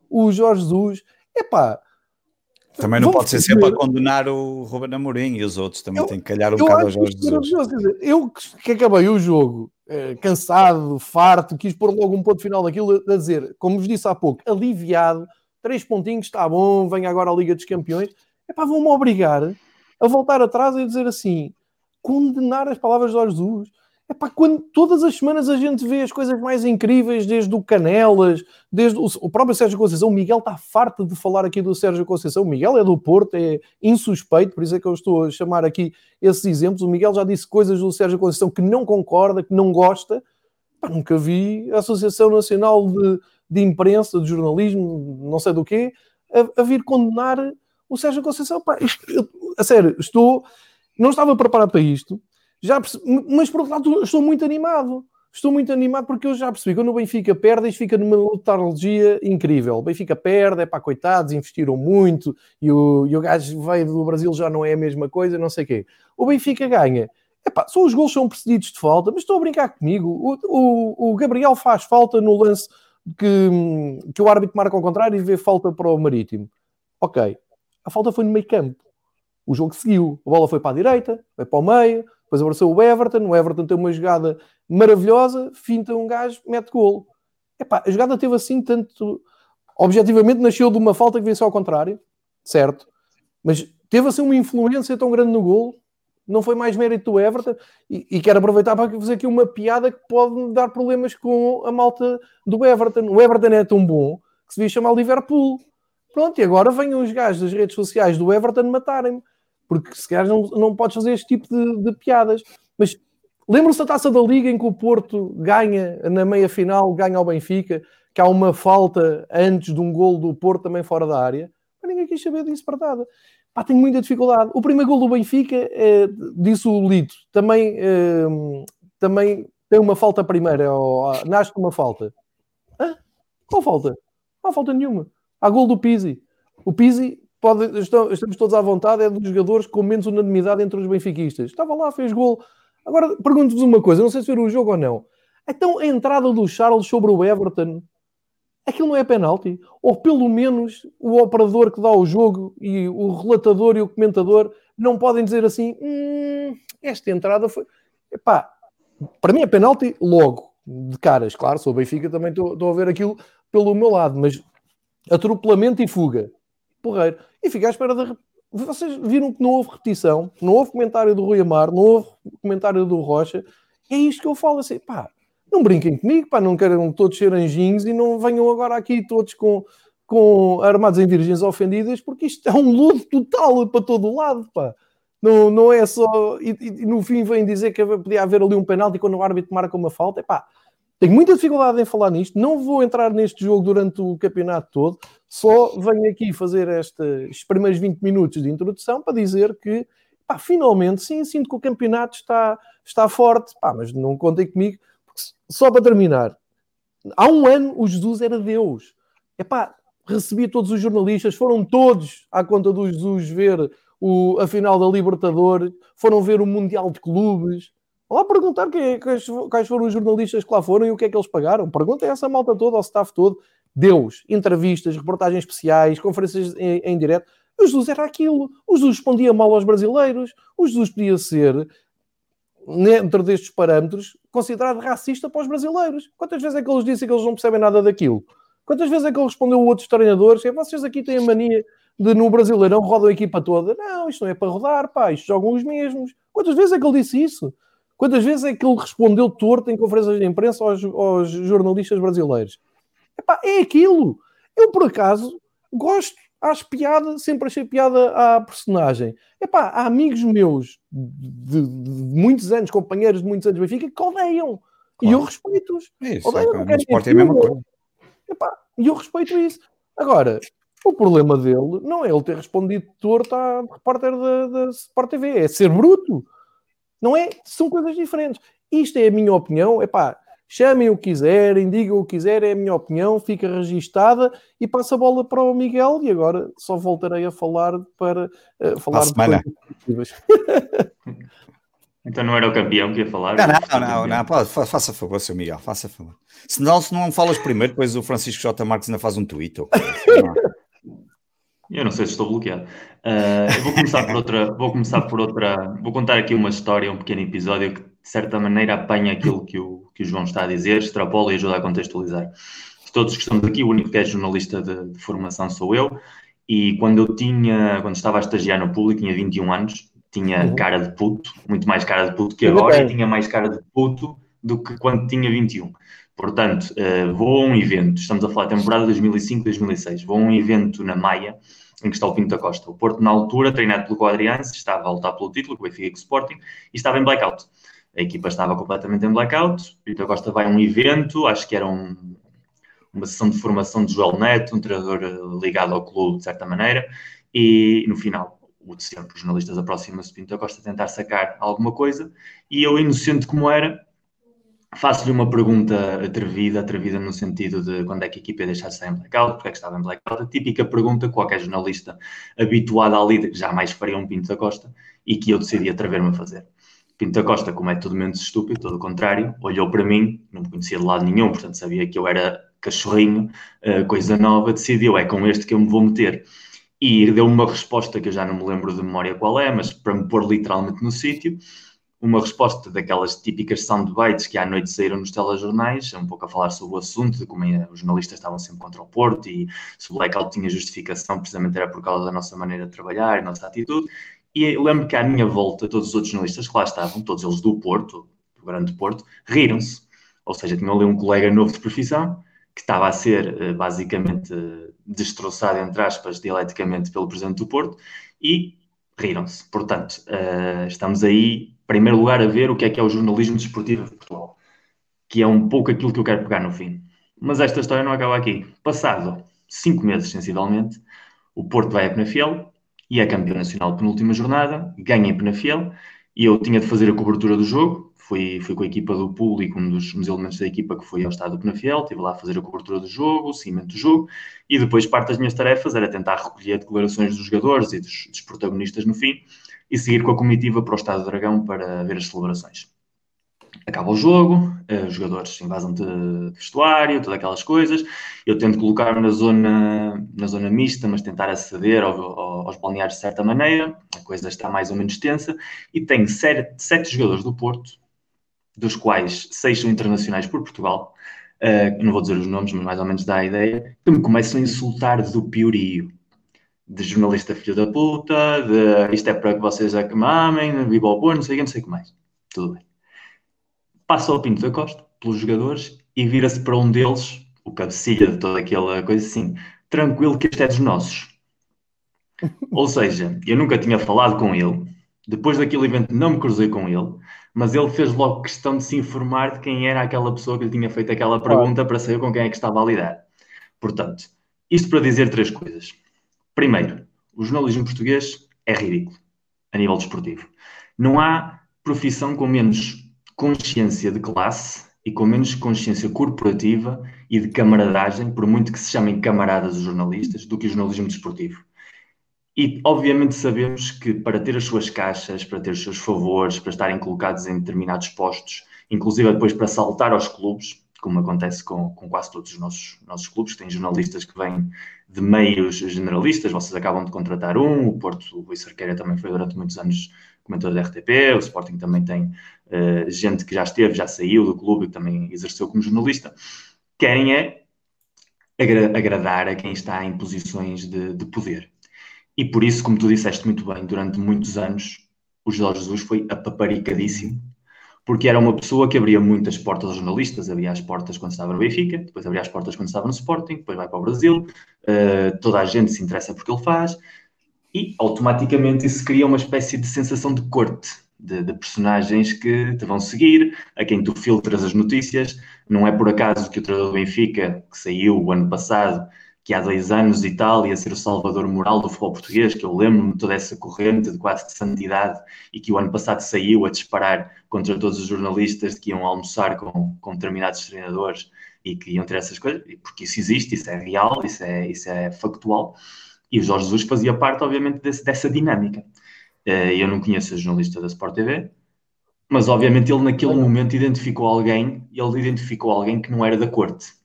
o Jorge Jesus. Epá. Também não pode ser sempre a condenar o Ruben Amorim e os outros também eu, têm que calhar um bocado Jorge Jesus. Eu que acabei o jogo eh, cansado, farto, quis pôr logo um ponto final daquilo, a dizer, como vos disse há pouco, aliviado, três pontinhos, está bom, vem agora a Liga dos Campeões. Epá, vão-me obrigar a voltar atrás e dizer assim: condenar as palavras de Jesus. É para quando todas as semanas a gente vê as coisas mais incríveis, desde o Canelas, desde o, o próprio Sérgio Conceição. O Miguel está farto de falar aqui do Sérgio Conceição. O Miguel é do Porto, é insuspeito, por isso é que eu estou a chamar aqui esses exemplos. O Miguel já disse coisas do Sérgio Conceição que não concorda, que não gosta. Pá, nunca vi a Associação Nacional de, de Imprensa, de Jornalismo, não sei do quê, a, a vir condenar o Sérgio Conceição. Pá, isto, eu, a sério, estou não estava preparado para isto, já percebi, mas por outro lado estou muito animado. Estou muito animado porque eu já percebi que quando o Benfica perde, isto fica numa letargia incrível. O Benfica perde, é para coitados, investiram muito e o, e o gajo veio do Brasil já não é a mesma coisa, não sei o quê. O Benfica ganha. Epá, só os gols são precedidos de falta, mas estou a brincar comigo. O, o, o Gabriel faz falta no lance que, que o árbitro marca ao contrário e vê falta para o Marítimo. Ok, a falta foi no meio campo o jogo seguiu. A bola foi para a direita, foi para o meio, depois apareceu o Everton. O Everton tem uma jogada maravilhosa, finta um gajo, mete golo. Epá, a jogada teve assim tanto. Objetivamente nasceu de uma falta que veio ao contrário, certo? Mas teve assim uma influência tão grande no golo, não foi mais mérito do Everton. E, e quero aproveitar para fazer aqui uma piada que pode dar problemas com a malta do Everton. O Everton é tão bom que se devia chamar Liverpool. Pronto, e agora venham os gajos das redes sociais do Everton matarem-me porque se calhar não, não podes fazer este tipo de, de piadas. Mas lembram-se da taça da Liga em que o Porto ganha na meia final, ganha ao Benfica, que há uma falta antes de um gol do Porto também fora da área? Mas ninguém quis saber disso para nada. Pá, tenho muita dificuldade. O primeiro gol do Benfica, é, disse o Lito, também, é, também tem uma falta primeira, ou, nasce com uma falta. Hã? Qual falta? Não há falta nenhuma. Há gol do Pizzi. O Pizzi pode, estamos todos à vontade, é dos jogadores com menos unanimidade entre os benfiquistas. Estava lá, fez gol. Agora, pergunto-vos uma coisa, não sei se viram o jogo ou não. Então, a entrada do Charles sobre o Everton, aquilo não é penalti? Ou pelo menos o operador que dá o jogo e o relatador e o comentador não podem dizer assim, hum, esta entrada foi... Epá, para mim é penalti logo, de caras. Claro, sou Benfica, também estou a ver aquilo pelo meu lado, mas atropelamento e fuga porreiro. E fiquei à espera da. Vocês viram que não houve repetição, não houve comentário do Rui Amar, não houve comentário do Rocha. É isto que eu falo assim, pá, não brinquem comigo, pá, não querem todos ser anjinhos e não venham agora aqui todos com, com armados em virgens ofendidas, porque isto é um luto total para todo o lado, pá. Não, não é só. E, e, no fim vem dizer que podia haver ali um penalti quando o árbitro marca uma falta, pá. Tenho muita dificuldade em falar nisto, não vou entrar neste jogo durante o campeonato todo, só venho aqui fazer estes primeiros 20 minutos de introdução para dizer que, pá, finalmente, sim, sinto que o campeonato está, está forte, pá, mas não contem comigo, só para terminar, há um ano o Jesus era Deus. Epá, recebia todos os jornalistas, foram todos à conta do Jesus ver o, a final da Libertadores, foram ver o Mundial de Clubes. Vão lá perguntar quais foram os jornalistas que lá foram e o que é que eles pagaram. Perguntem essa malta toda, ao staff todo. Deus, entrevistas, reportagens especiais, conferências em, em direto. O Jesus era aquilo. O Jesus respondia mal aos brasileiros. O Jesus podia ser, dentro destes parâmetros, considerado racista para os brasileiros. Quantas vezes é que eles dizem que eles não percebem nada daquilo? Quantas vezes é que ele respondeu a outros treinadores? É, vocês aqui têm a mania de no Brasileirão rodam a equipa toda. Não, isto não é para rodar, pá, isto jogam os mesmos. Quantas vezes é que ele disse isso? Quantas vezes é que ele respondeu torto em conferências de imprensa aos, aos jornalistas brasileiros? Epá, é aquilo. Eu, por acaso, gosto, acho piada, sempre achei piada à personagem. Epá, há amigos meus de, de, de muitos anos, companheiros de muitos anos de Benfica, que odeiam. Claro. E eu respeito-os. Isso, odeiam, é, no esporte é a mesma coisa. Epá, e eu respeito isso. Agora, o problema dele não é ele ter respondido torto à repórter da, da Sport TV, é ser bruto. Não é? São coisas diferentes. Isto é a minha opinião. Epá, chamem o que quiserem, digam o que quiserem, é a minha opinião, fica registada e passa a bola para o Miguel e agora só voltarei a falar para uh, falar de semana. Então não era o campeão que ia falar? Não, não, não, não, pode, faça favor, seu Miguel, faça favor. Senão, se não falas primeiro, depois o Francisco J. Marques ainda faz um tweet. Eu não sei se estou bloqueado. Uh, vou começar por outra, vou começar por outra, vou contar aqui uma história, um pequeno episódio que de certa maneira apanha aquilo que o, que o João está a dizer, extrapola e ajuda a contextualizar. Todos que estamos aqui, o único que é jornalista de, de formação sou eu, e quando eu tinha, quando estava a estagiar no público, tinha 21 anos, tinha uhum. cara de puto, muito mais cara de puto que agora, e tinha mais cara de puto do que quando tinha 21. Portanto, uh, vou a um evento, estamos a falar da temporada 2005-2006, vou a um evento na Maia, em que está o Pinto da Costa. O Porto, na altura, treinado pelo Quadrianse, estava a lutar pelo título, com o Benfica Sporting, e estava em blackout. A equipa estava completamente em blackout, o Pinto da Costa vai a um evento, acho que era um, uma sessão de formação de Joel Neto, um treinador eh, ligado ao clube, de certa maneira, e no final o de sempre, os jornalistas aproximam-se de Pinto da Costa a tentar sacar alguma coisa, e eu, inocente como era, faço-lhe uma pergunta atrevida, atrevida no sentido de quando é que a equipa ia deixar de estar em blackout, porque é que estava em blackout, a típica pergunta que qualquer jornalista habituado à líder jamais faria um Pinto da Costa, e que eu decidi atrever-me a fazer. Pinto da Costa, como é tudo menos estúpido, todo o contrário, olhou para mim, não me conhecia de lado nenhum, portanto sabia que eu era cachorrinho, eh, coisa nova, decidiu, é com este que eu me vou meter e deu uma resposta que eu já não me lembro de memória qual é, mas para me pôr literalmente no sítio, uma resposta daquelas típicas soundbites que à noite saíram nos telejornais, um pouco a falar sobre o assunto, de como os jornalistas estavam sempre contra o Porto e se o blackout tinha justificação, precisamente era por causa da nossa maneira de trabalhar e nossa atitude. E lembro que à minha volta, todos os outros jornalistas que lá estavam, todos eles do Porto, do Grande Porto, riram-se. Ou seja, tinham ali um colega novo de profissão que estava a ser eh, basicamente destroçado, entre aspas, dialeticamente pelo Presidente do Porto e riram-se. Portanto, uh, estamos aí, primeiro lugar, a ver o que é que é o jornalismo desportivo de Portugal, que é um pouco aquilo que eu quero pegar no fim. Mas esta história não acaba aqui. Passado cinco meses, sensivelmente, o Porto vai a Penafiel e é campeão nacional penúltima jornada, ganha em Penafiel e eu tinha de fazer a cobertura do jogo, fui, fui com a equipa do público, um dos, um dos elementos da equipa que foi ao estado do Penafiel, estive lá a fazer a cobertura do jogo, o seguimento do jogo, e depois parte das minhas tarefas era tentar recolher declarações dos jogadores e dos, dos protagonistas no fim, e seguir com a comitiva para o Estado do Dragão para ver as celebrações. Acaba o jogo, eh, os jogadores invasam de, vestuário, todas aquelas coisas. Eu tento colocar-me na zona, na zona mista, mas tentar aceder ao, ao, aos balneários de certa maneira. A coisa está mais ou menos tensa. E tenho sete, sete jogadores do Porto dos quais seis são internacionais por Portugal, uh, não vou dizer os nomes, mas mais ou menos dá a ideia, que me começam a insultar do piorio. De jornalista filho da puta, de isto é para que vocês é que mamem, viva ao Porto, não sei o que, não sei o que mais. Tudo bem. Passa ao Pinto da Costa, pelos jogadores, e vira-se para um deles, o cabecilha de toda aquela coisa assim, tranquilo que este é dos nossos. Ou seja, eu nunca tinha falado com ele, Depois daquele evento não me cruzei com ele, mas ele fez logo questão de se informar de quem era aquela pessoa que lhe tinha feito aquela pergunta para saber com quem é que estava a lidar. Portanto, isto para dizer três coisas. Primeiro, o jornalismo português é ridículo a nível desportivo. Não há profissão com menos consciência de classe e com menos consciência corporativa e de camaradagem, por muito que se chamem camaradas os jornalistas, do que o jornalismo desportivo. E, obviamente, sabemos que para ter as suas caixas, para ter os seus favores, para estarem colocados em determinados postos, inclusive depois para saltar aos clubes, como acontece com, com quase todos os nossos, nossos clubes, tem jornalistas que vêm de meios generalistas, vocês acabam de contratar um, o Porto, o Rui Cerqueira também foi durante muitos anos comentador da RTP, o Sporting também tem uh, gente que já esteve, já saiu do clube e também exerceu como jornalista. Querem é agra agradar a quem está em posições de, de poder. E por isso, como tu disseste muito bem, durante muitos anos, o Jorge Jesus foi apaparicadíssimo, porque era uma pessoa que abria muitas portas aos jornalistas, abria as portas quando estava no Benfica, depois abria as portas quando estava no Sporting, depois vai para o Brasil, uh, toda a gente se interessa por que ele faz, e automaticamente isso cria uma espécie de sensação de corte, de, de, personagens que te vão seguir, a quem tu filtras as notícias. Não é por acaso que o treinador do Benfica, que saiu o ano passado, que há dois anos e tal ia ser o salvador moral do futebol português, que eu lembro-me toda essa corrente de quase de santidade e que o ano passado saiu a disparar contra todos os jornalistas que iam almoçar com, com determinados treinadores e que iam ter essas coisas, porque isso existe, isso é real, isso é, isso é factual. E o Jorge Jesus fazia parte, obviamente, desse, dessa dinâmica. Eh, eu não conheço a jornalista da Sport TV, mas obviamente ele naquele momento identificou alguém, ele identificou alguém que não era da corte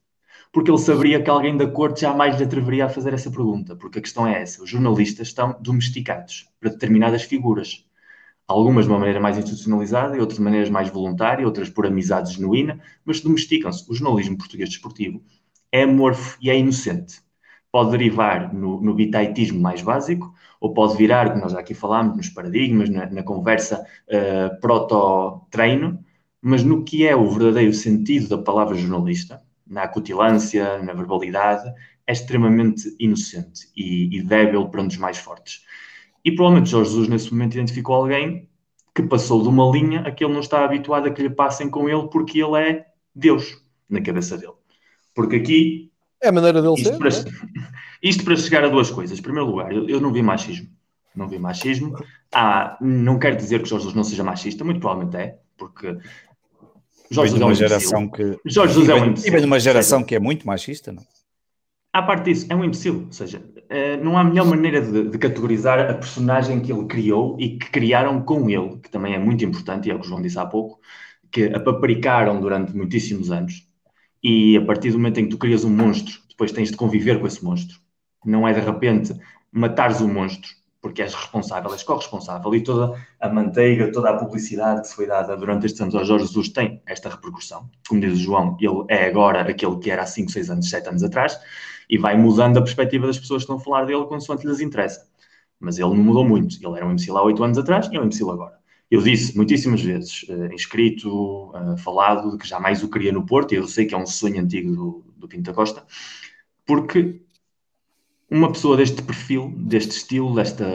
porque ele saberia que alguém da corte jamais lhe atreveria a fazer essa pergunta, porque a questão é essa: os jornalistas estão domesticados para determinadas figuras. Algumas de uma maneira mais institucionalizada e outras de maneiras mais voluntária, outras por amizade genuína, mas domesticam-se. O jornalismo português desportivo é amorfo e é inocente. Pode derivar no, no bitaitismo mais básico, ou pode virar, como nós já aqui falámos, nos paradigmas, na, na conversa uh, proto-treino, mas no que é o verdadeiro sentido da palavra jornalista, na acutilância, na verbalidade, é extremamente inocente e, e débil para um dos mais fortes. E provavelmente Jorge Jesus, nesse momento, identificou alguém que passou de uma linha a que ele não está habituado a que lhe passem com ele, porque ele é Deus na cabeça dele. Porque aqui. É a maneira dele isto ser. Para, é? Isto para chegar a duas coisas. Em primeiro lugar, eu, eu não vi machismo. Não vi machismo. Ah, não quero dizer que Jorge Jesus não seja machista, muito provavelmente é, porque Jorge é uma geração que. Jorge Jesus é um imbecil. E vem de uma geração que é muito machista, não? À parte disso, é um imbecil. Ou seja, eh, não há melhor maneira de, de, categorizar a personagem que ele criou e que criaram com ele, que também é muito importante, e é o que o João disse há pouco, que a paparicaram durante muitíssimos anos. E a partir do momento em que tu crias um monstro, depois tens de conviver com esse monstro. Não é de repente matares o monstro porque és responsável, és corresponsável e toda a manteiga, toda a publicidade que se foi dada durante estes anos ao Jorge Jesus tem esta repercussão. Como diz o João, ele é agora aquele que era há 5, 6 anos, 7 anos atrás e vai mudando a perspectiva das pessoas que estão a falar dele consoante lhes interessa. Mas ele não mudou muito. Ele era um imbecil há 8 anos atrás e é um imbecil agora. Eu disse muitíssimas vezes, uh, inscrito, uh, falado, de que jamais o queria no Porto, e eu sei que é um sonho antigo do, do Pinto da Costa, porque uma pessoa deste perfil, deste estilo, desta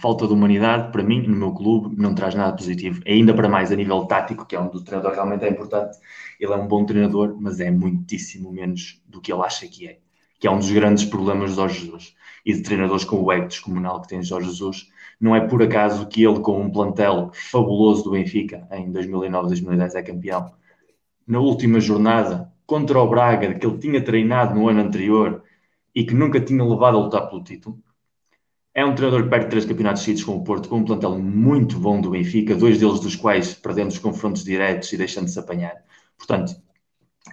falta de humanidade, para mim, no meu clube, não traz nada positivo. Ainda para mais a nível tático, que é onde o treinador realmente é importante. Ele é um bom treinador, mas é muitíssimo menos do que ele acha que é. Que é um dos grandes problemas de Jorge Jesus. E de treinadores com o ego descomunal que tem Jorge Jesus. Não é por acaso que ele, com um plantel fabuloso do Benfica, em 2009, 2010, é campeão. Na última jornada, contra o Braga, que ele tinha treinado no ano anterior, e que nunca tinha levado a lutar pelo título. É um treinador que perde três campeonatos seguidos com o Porto, com um plantel muito bom do Benfica, dois deles dos quais perdendo os confrontos diretos e deixando-se apanhar. Portanto,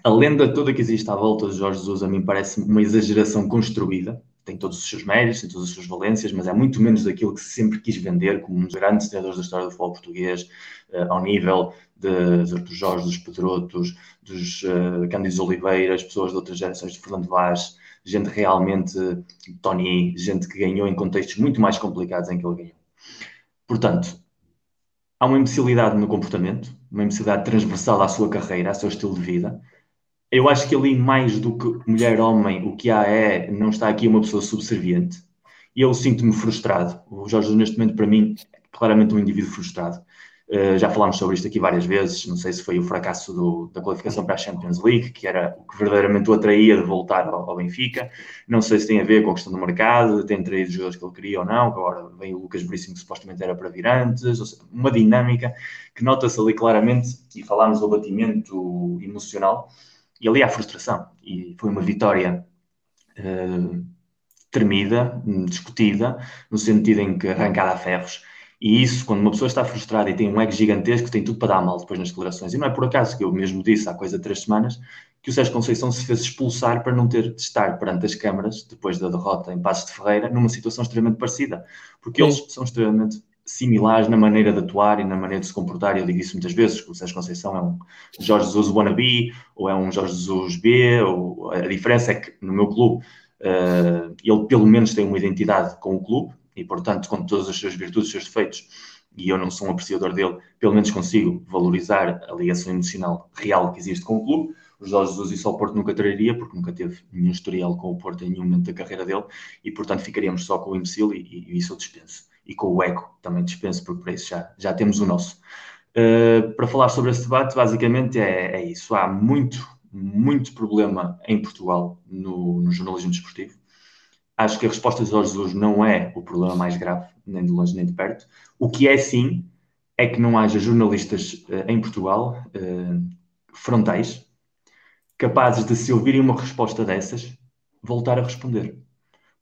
a lenda toda que existe à volta de Jorge Jesus a mim parece uma exageração construída. Tem todos os seus méritos, tem todas as suas valências, mas é muito menos daquilo que sempre quis vender como um dos grandes treinadores da história do futebol português, uh, ao nível de, de Artur Jorge, dos Pedrotos, dos uh, Cândidos Oliveiras, pessoas de outras gerações de Fernando Vaz, gente realmente, Tony, gente que ganhou em contextos muito mais complicados em que ele ganhou. Portanto, há uma imbecilidade no comportamento, uma imbecilidade transversal à sua carreira, ao seu estilo de vida. Eu acho que ali, mais do que mulher-homem, o que há é, não está aqui uma pessoa subserviente. E eu sinto-me frustrado. O Jorge, neste momento, para mim, claramente um indivíduo frustrado. Uh, já falámos sobre isto aqui várias vezes. Não sei se foi o fracasso do, da qualificação para a Champions League, que era o que verdadeiramente o atraía de voltar ao, ao, Benfica. Não sei se tem a ver com a questão do mercado, ter traído os jogadores que ele queria ou não, que agora vem o Lucas Veríssimo, que supostamente era para vir antes. Seja, uma dinâmica que nota-se ali claramente, e falámos do abatimento emocional, e ali há frustração. E foi uma vitória. Uh, tremida, discutida, no sentido em que arrancada a ferros, e isso, quando uma pessoa está frustrada e tem um ego gigantesco, tem tudo para dar mal depois nas declarações. E não é por acaso que eu mesmo disse há coisa de três semanas que o Sérgio Conceição se fez expulsar para não ter de estar perante as câmaras, depois da derrota em Passos de Ferreira, numa situação extremamente parecida. Porque Sim. eles são extremamente similares na maneira de atuar e na maneira de se comportar. Eu digo isso muitas vezes, que o Sérgio Conceição é um Jorge Jesus wannabe, ou é um Jorge Jesus B, ou a diferença é que no meu clube uh, ele pelo menos tem uma identidade com o clube, e, portanto, com todas as suas virtudes, os seus defeitos, e eu não sou um apreciador dele, pelo menos consigo valorizar a ligação emocional real que existe com o clube. O Jorge Jesus isso ao Porto nunca traria, porque nunca teve nenhum historial com o Porto em nenhum momento da carreira dele, e portanto ficaríamos só com o imbecil, e, e isso eu dispenso. E com o eco também dispenso, porque para isso já, já temos o nosso. Uh, para falar sobre esse debate, basicamente é, é, isso. Há muito, muito problema em Portugal no, no jornalismo desportivo Acho que a resposta de Jorge Jesus não é o problema mais grave, nem de longe nem de perto. O que é sim é que não haja jornalistas uh, em Portugal uh, frontais capazes de, se ouvirem uma resposta dessas, voltar a responder.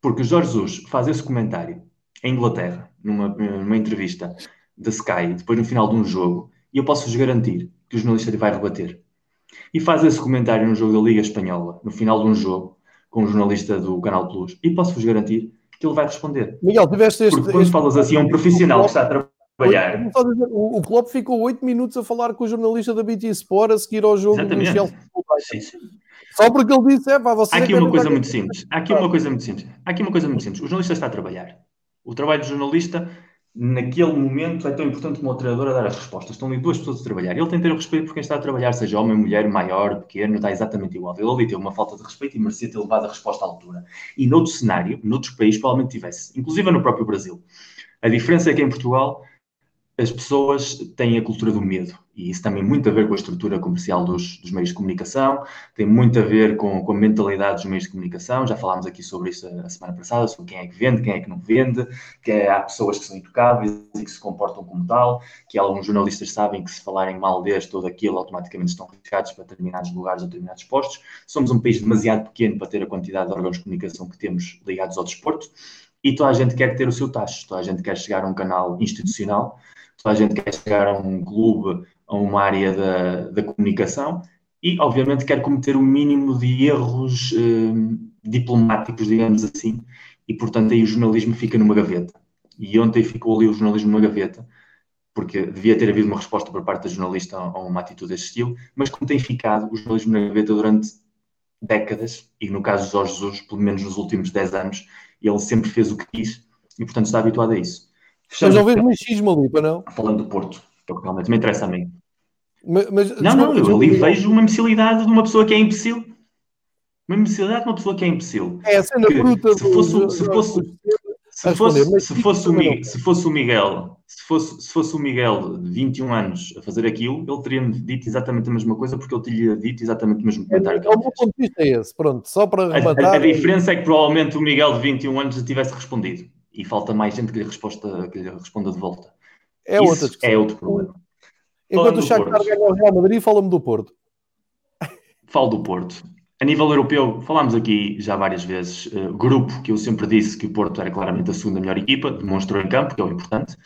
Porque Jorge Jesus faz esse comentário em Inglaterra, numa, numa entrevista da Sky, depois no final de um jogo, e eu posso-vos garantir que o jornalista vai rebater. E faz esse comentário no jogo da Liga Espanhola, no final de um jogo, com um jornalista do Canal Plus e posso-vos garantir que ele vai responder. Miguel, tiveste este. Porque quando este... falas assim a um profissional que está a trabalhar. O, o Klopp ficou 8 minutos a falar com o jornalista da BT Sport a seguir ao jogo Exatamente. do Chelsea. Sim, sim. Só porque ele disse, é, pá, você Há aqui uma coisa muito simples. Há aqui uma coisa muito simples. Há aqui uma coisa muito simples. O jornalista está a trabalhar. O trabalho do jornalista naquele momento é tão importante como o treinador a dar as respostas. Estão ali duas pessoas a trabalhar. Ele tem que ter o respeito por quem está a trabalhar, seja homem, mulher, maior, pequeno, dá exatamente igual. Ele ali teve uma falta de respeito e merecia ter levado a resposta à altura. E noutro cenário, noutros países, provavelmente tivesse, inclusive no próprio Brasil. A diferença é que em Portugal as pessoas têm a cultura do medo e isso também muito a ver com a estrutura comercial dos, dos meios de comunicação, tem muito a ver com, com, a mentalidade dos meios de comunicação. Já falámos aqui sobre isso a, semana passada, sobre quem é que vende, quem é que não vende, que é, há pessoas que são intocáveis e que se comportam como tal, que alguns jornalistas sabem que se falarem mal deste ou daquilo, automaticamente estão riscados para determinados lugares ou determinados postos. Somos um país demasiado pequeno para ter a quantidade de órgãos de comunicação que temos ligados ao desporto e toda a gente quer ter o seu tacho, toda a gente quer chegar a um canal institucional toda a gente quer chegar a um clube, a uma área da, da comunicação e, obviamente, quer cometer o mínimo de erros eh, diplomáticos, digamos assim, e, portanto, aí o jornalismo fica numa gaveta. E ontem ficou ali o jornalismo numa gaveta, porque devia ter havido uma resposta por parte da jornalista a uma atitude desse estilo, mas como tem ficado o jornalismo na gaveta durante décadas, e no caso de Jorge Jesus, pelo menos nos últimos 10 anos, ele sempre fez o que quis e, portanto, está habituado a isso. Mas não vejo machismo ali, para não? Falando do Porto, que é realmente me interessa a mim. Mas, mas, não, não, eu ali vejo uma imbecilidade de uma pessoa que é imbecil. Uma imbecilidade de uma pessoa que é imbecil. É a cena que, bruta se fosse, do, se fosse, se fosse, se fosse, o, Miguel, se fosse o Miguel, se fosse, se fosse o Miguel de 21 anos a fazer aquilo, ele teria-me dito exatamente a mesma coisa porque ele teria dito exatamente o mesmo comentário. É, o meu ponto de vista é esse, pronto, só para rematar. A, a, a diferença é que provavelmente o Miguel de 21 anos tivesse respondido e falta mais gente que lhe, resposta, que lhe responda de volta. É Isso outra É outro problema. Enquanto o Shakhtar ganha o Real Madrid, fala-me do Porto. Falo do Porto. A nível europeu, falámos aqui já várias vezes, uh, grupo que eu sempre disse que o Porto era claramente a segunda melhor equipa, demonstrou em campo, que é o importante.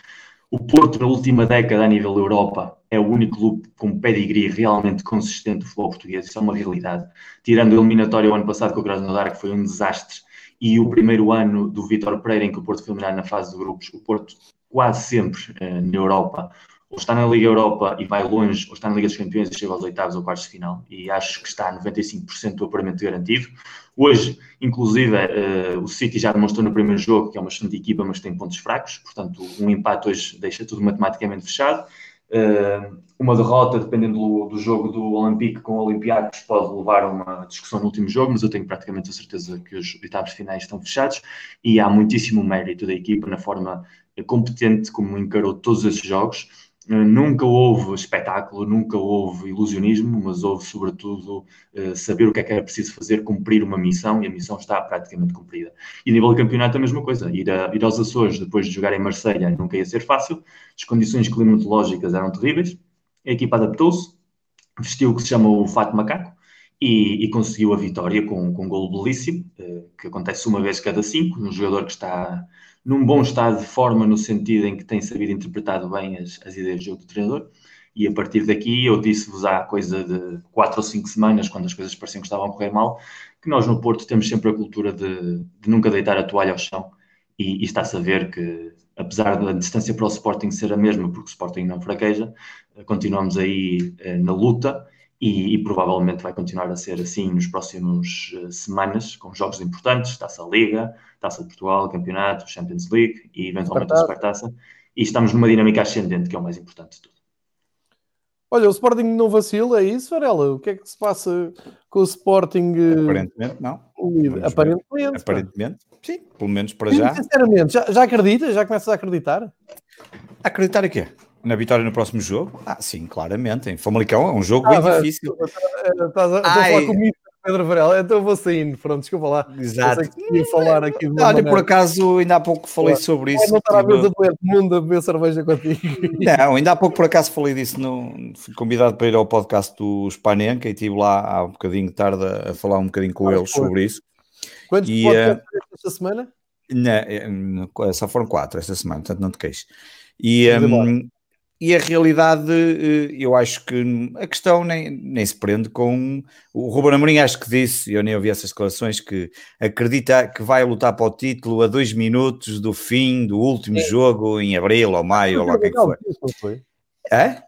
O Porto, na última década, a nível Europa, é o único clube com pedigree realmente consistente do futebol português, isso é uma realidade. Tirando o eliminatório ano passado com o Krasnodar, que foi um desastre, e o primeiro ano do Vitor Pereira, em que o Porto foi eliminado na fase de grupos, o Porto quase sempre eh, na Europa, ou está na Liga Europa e vai longe, ou está na Liga dos Campeões e chega aos oitavos ou quartos de final, e acho que está 95% do apuramento garantido. Hoje, inclusive, eh, o City já demonstrou no primeiro jogo que é uma excelente equipa, mas tem pontos fracos, portanto, um empate hoje deixa tudo matematicamente fechado. Uh, uma derrota, dependendo do, do, jogo do Olympique com o Olympiacos, pode levar a uma discussão no último jogo, mas eu tenho praticamente a certeza que os oitavos finais estão fechados e há muitíssimo mérito da equipa na forma competente como encarou todos esses jogos. Nunca houve espetáculo, nunca houve ilusionismo, mas houve, sobretudo, saber o que é que era preciso fazer, cumprir uma missão, e a missão está praticamente cumprida. E a nível de campeonato, a mesma coisa. Ir, a, ir aos Açores depois de jogar em Marselha nunca ia ser fácil, as condições climatológicas eram terríveis, a equipa adaptou-se, vestiu o que se chama o fato macaco, e, e, conseguiu a vitória com, com um golo belíssimo, que acontece uma vez cada cinco, um jogador que está num bom estado de forma, no sentido em que tem sabido interpretar bem as, as ideias de do treinador. E a partir daqui, eu disse-vos há coisa de quatro ou cinco semanas, quando as coisas pareciam que estavam a correr mal, que nós no Porto temos sempre a cultura de, de nunca deitar a toalha ao chão. E, e está-se a ver que, apesar da distância para o Sporting ser a mesma, porque o Sporting não fraqueja, continuamos aí eh, na luta e, e, provavelmente vai continuar a ser assim nos próximos uh, semanas, com jogos importantes, Taça Liga, Taça de Portugal, Campeonato, Champions League e eventualmente a Supertaça. E estamos numa dinâmica ascendente, que é o mais importante de tudo. Olha, o Sporting não vacila, é isso, Varela? O que é que se passa com o Sporting? Eh, aparentemente, não. Aparentemente. Aparentemente, sim, pelo menos para sim, já. Sinceramente, já, já acredita? Já começas a acreditar? Acreditar em quê? Na vitória no próximo jogo? Ah, sim, claramente. Em Famalicão é um jogo ah, bem difícil. Estás a, a falar comigo, Pedro Varela, então vou saindo, pronto, desculpa lá. Exato. Eu falar aqui Olha, maneira. por acaso, ainda há pouco falei sobre isso. Não estar a mesa do mundo a beber cerveja contigo. Não, ainda há pouco por acaso falei disso, no, fui convidado para ir ao podcast do Spanenka e estive lá há um bocadinho de tarde a falar um bocadinho com ah, eles foi. sobre isso. Quantos e, podcasts uh, esta semana? Não, só foram quatro esta semana, portanto não te queixes. E, um, e a realidade, eh, eu acho que a questão nem, nem se prende com o Ruben Amorim, acho que disse, eu nem ouvi essas declarações, que acredita que vai lutar para o título a dois minutos do fim do último é. jogo em abril ou maio, ou lá o que é que foi. foi. É?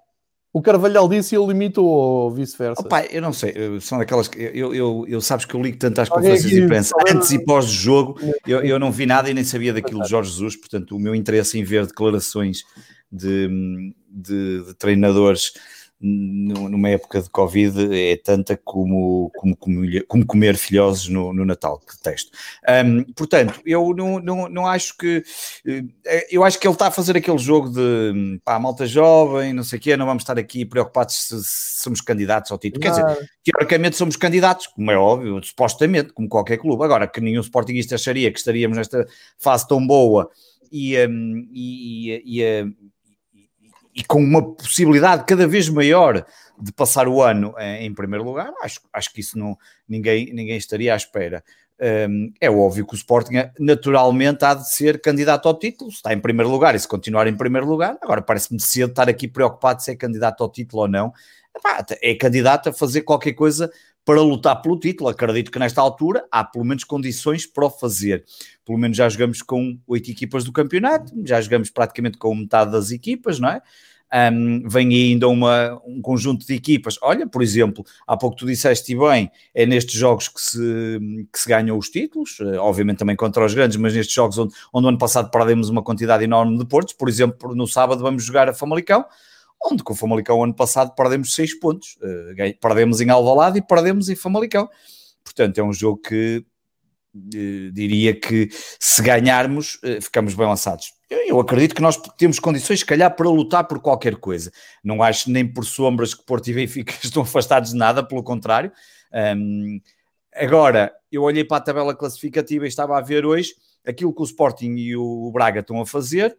O Carvalhal disse e ele limitou ou vice-versa? Oh, eu não sei, são aquelas que eu, eu, eu sabes que eu ligo tanto às conferências de imprensa antes e pós jogo, eu, eu não vi nada e nem sabia daquilo de Jorge Jesus, portanto o meu interesse em ver declarações de, de, de treinadores numa época de Covid é tanta como, como, como comer filhosos no, no Natal, que texto. Um, portanto, eu não, não, não acho que. Eh, eu acho que ele está a fazer aquele jogo de pá, malta jovem, não sei o quê, não vamos estar aqui preocupados se, se somos candidatos ao título. Quer dizer, teoricamente somos candidatos, como é óbvio, supostamente, como qualquer clube. Agora, que nenhum Sportingista acharia que estaríamos nesta fase tão boa e, um, e, e, e com uma possibilidade cada vez maior de passar o ano em, primeiro lugar, acho, acho que isso não, ninguém, ninguém estaria à espera. Um, é óbvio que o Sporting naturalmente há de ser candidato ao título, está em primeiro lugar e se continuar em primeiro lugar, agora parece-me cedo estar aqui preocupado se é candidato ao título ou não. É candidato a fazer qualquer coisa para lutar pelo título. Acredito que nesta altura há pelo menos condições para o fazer. Pelo menos já jogamos com oito equipas do campeonato, já jogamos praticamente com metade das equipas, não é? Um, vem ainda uma, um conjunto de equipas. Olha, por exemplo, há pouco tu disseste bem, é nestes jogos que se, que se ganham os títulos, eh, obviamente também contra os grandes, mas nestes jogos onde, onde no ano passado perdemos uma quantidade enorme de pontos, por exemplo, no sábado vamos jogar a Famalicão, onde com o Famalicão ano passado perdemos 6 pontos. Uh, perdemos em Alvalade e perdemos em Famalicão. Portanto, é um jogo que uh, diria que se ganharmos, uh, ficamos bem lançados. Eu, eu, acredito que nós temos condições, se calhar, para lutar por qualquer coisa. Não acho nem por sombras que Porto e Benfica estão afastados de nada, pelo contrário. Um, agora, eu olhei para a tabela classificativa e estava a ver hoje aquilo que o Sporting e o Braga estão a fazer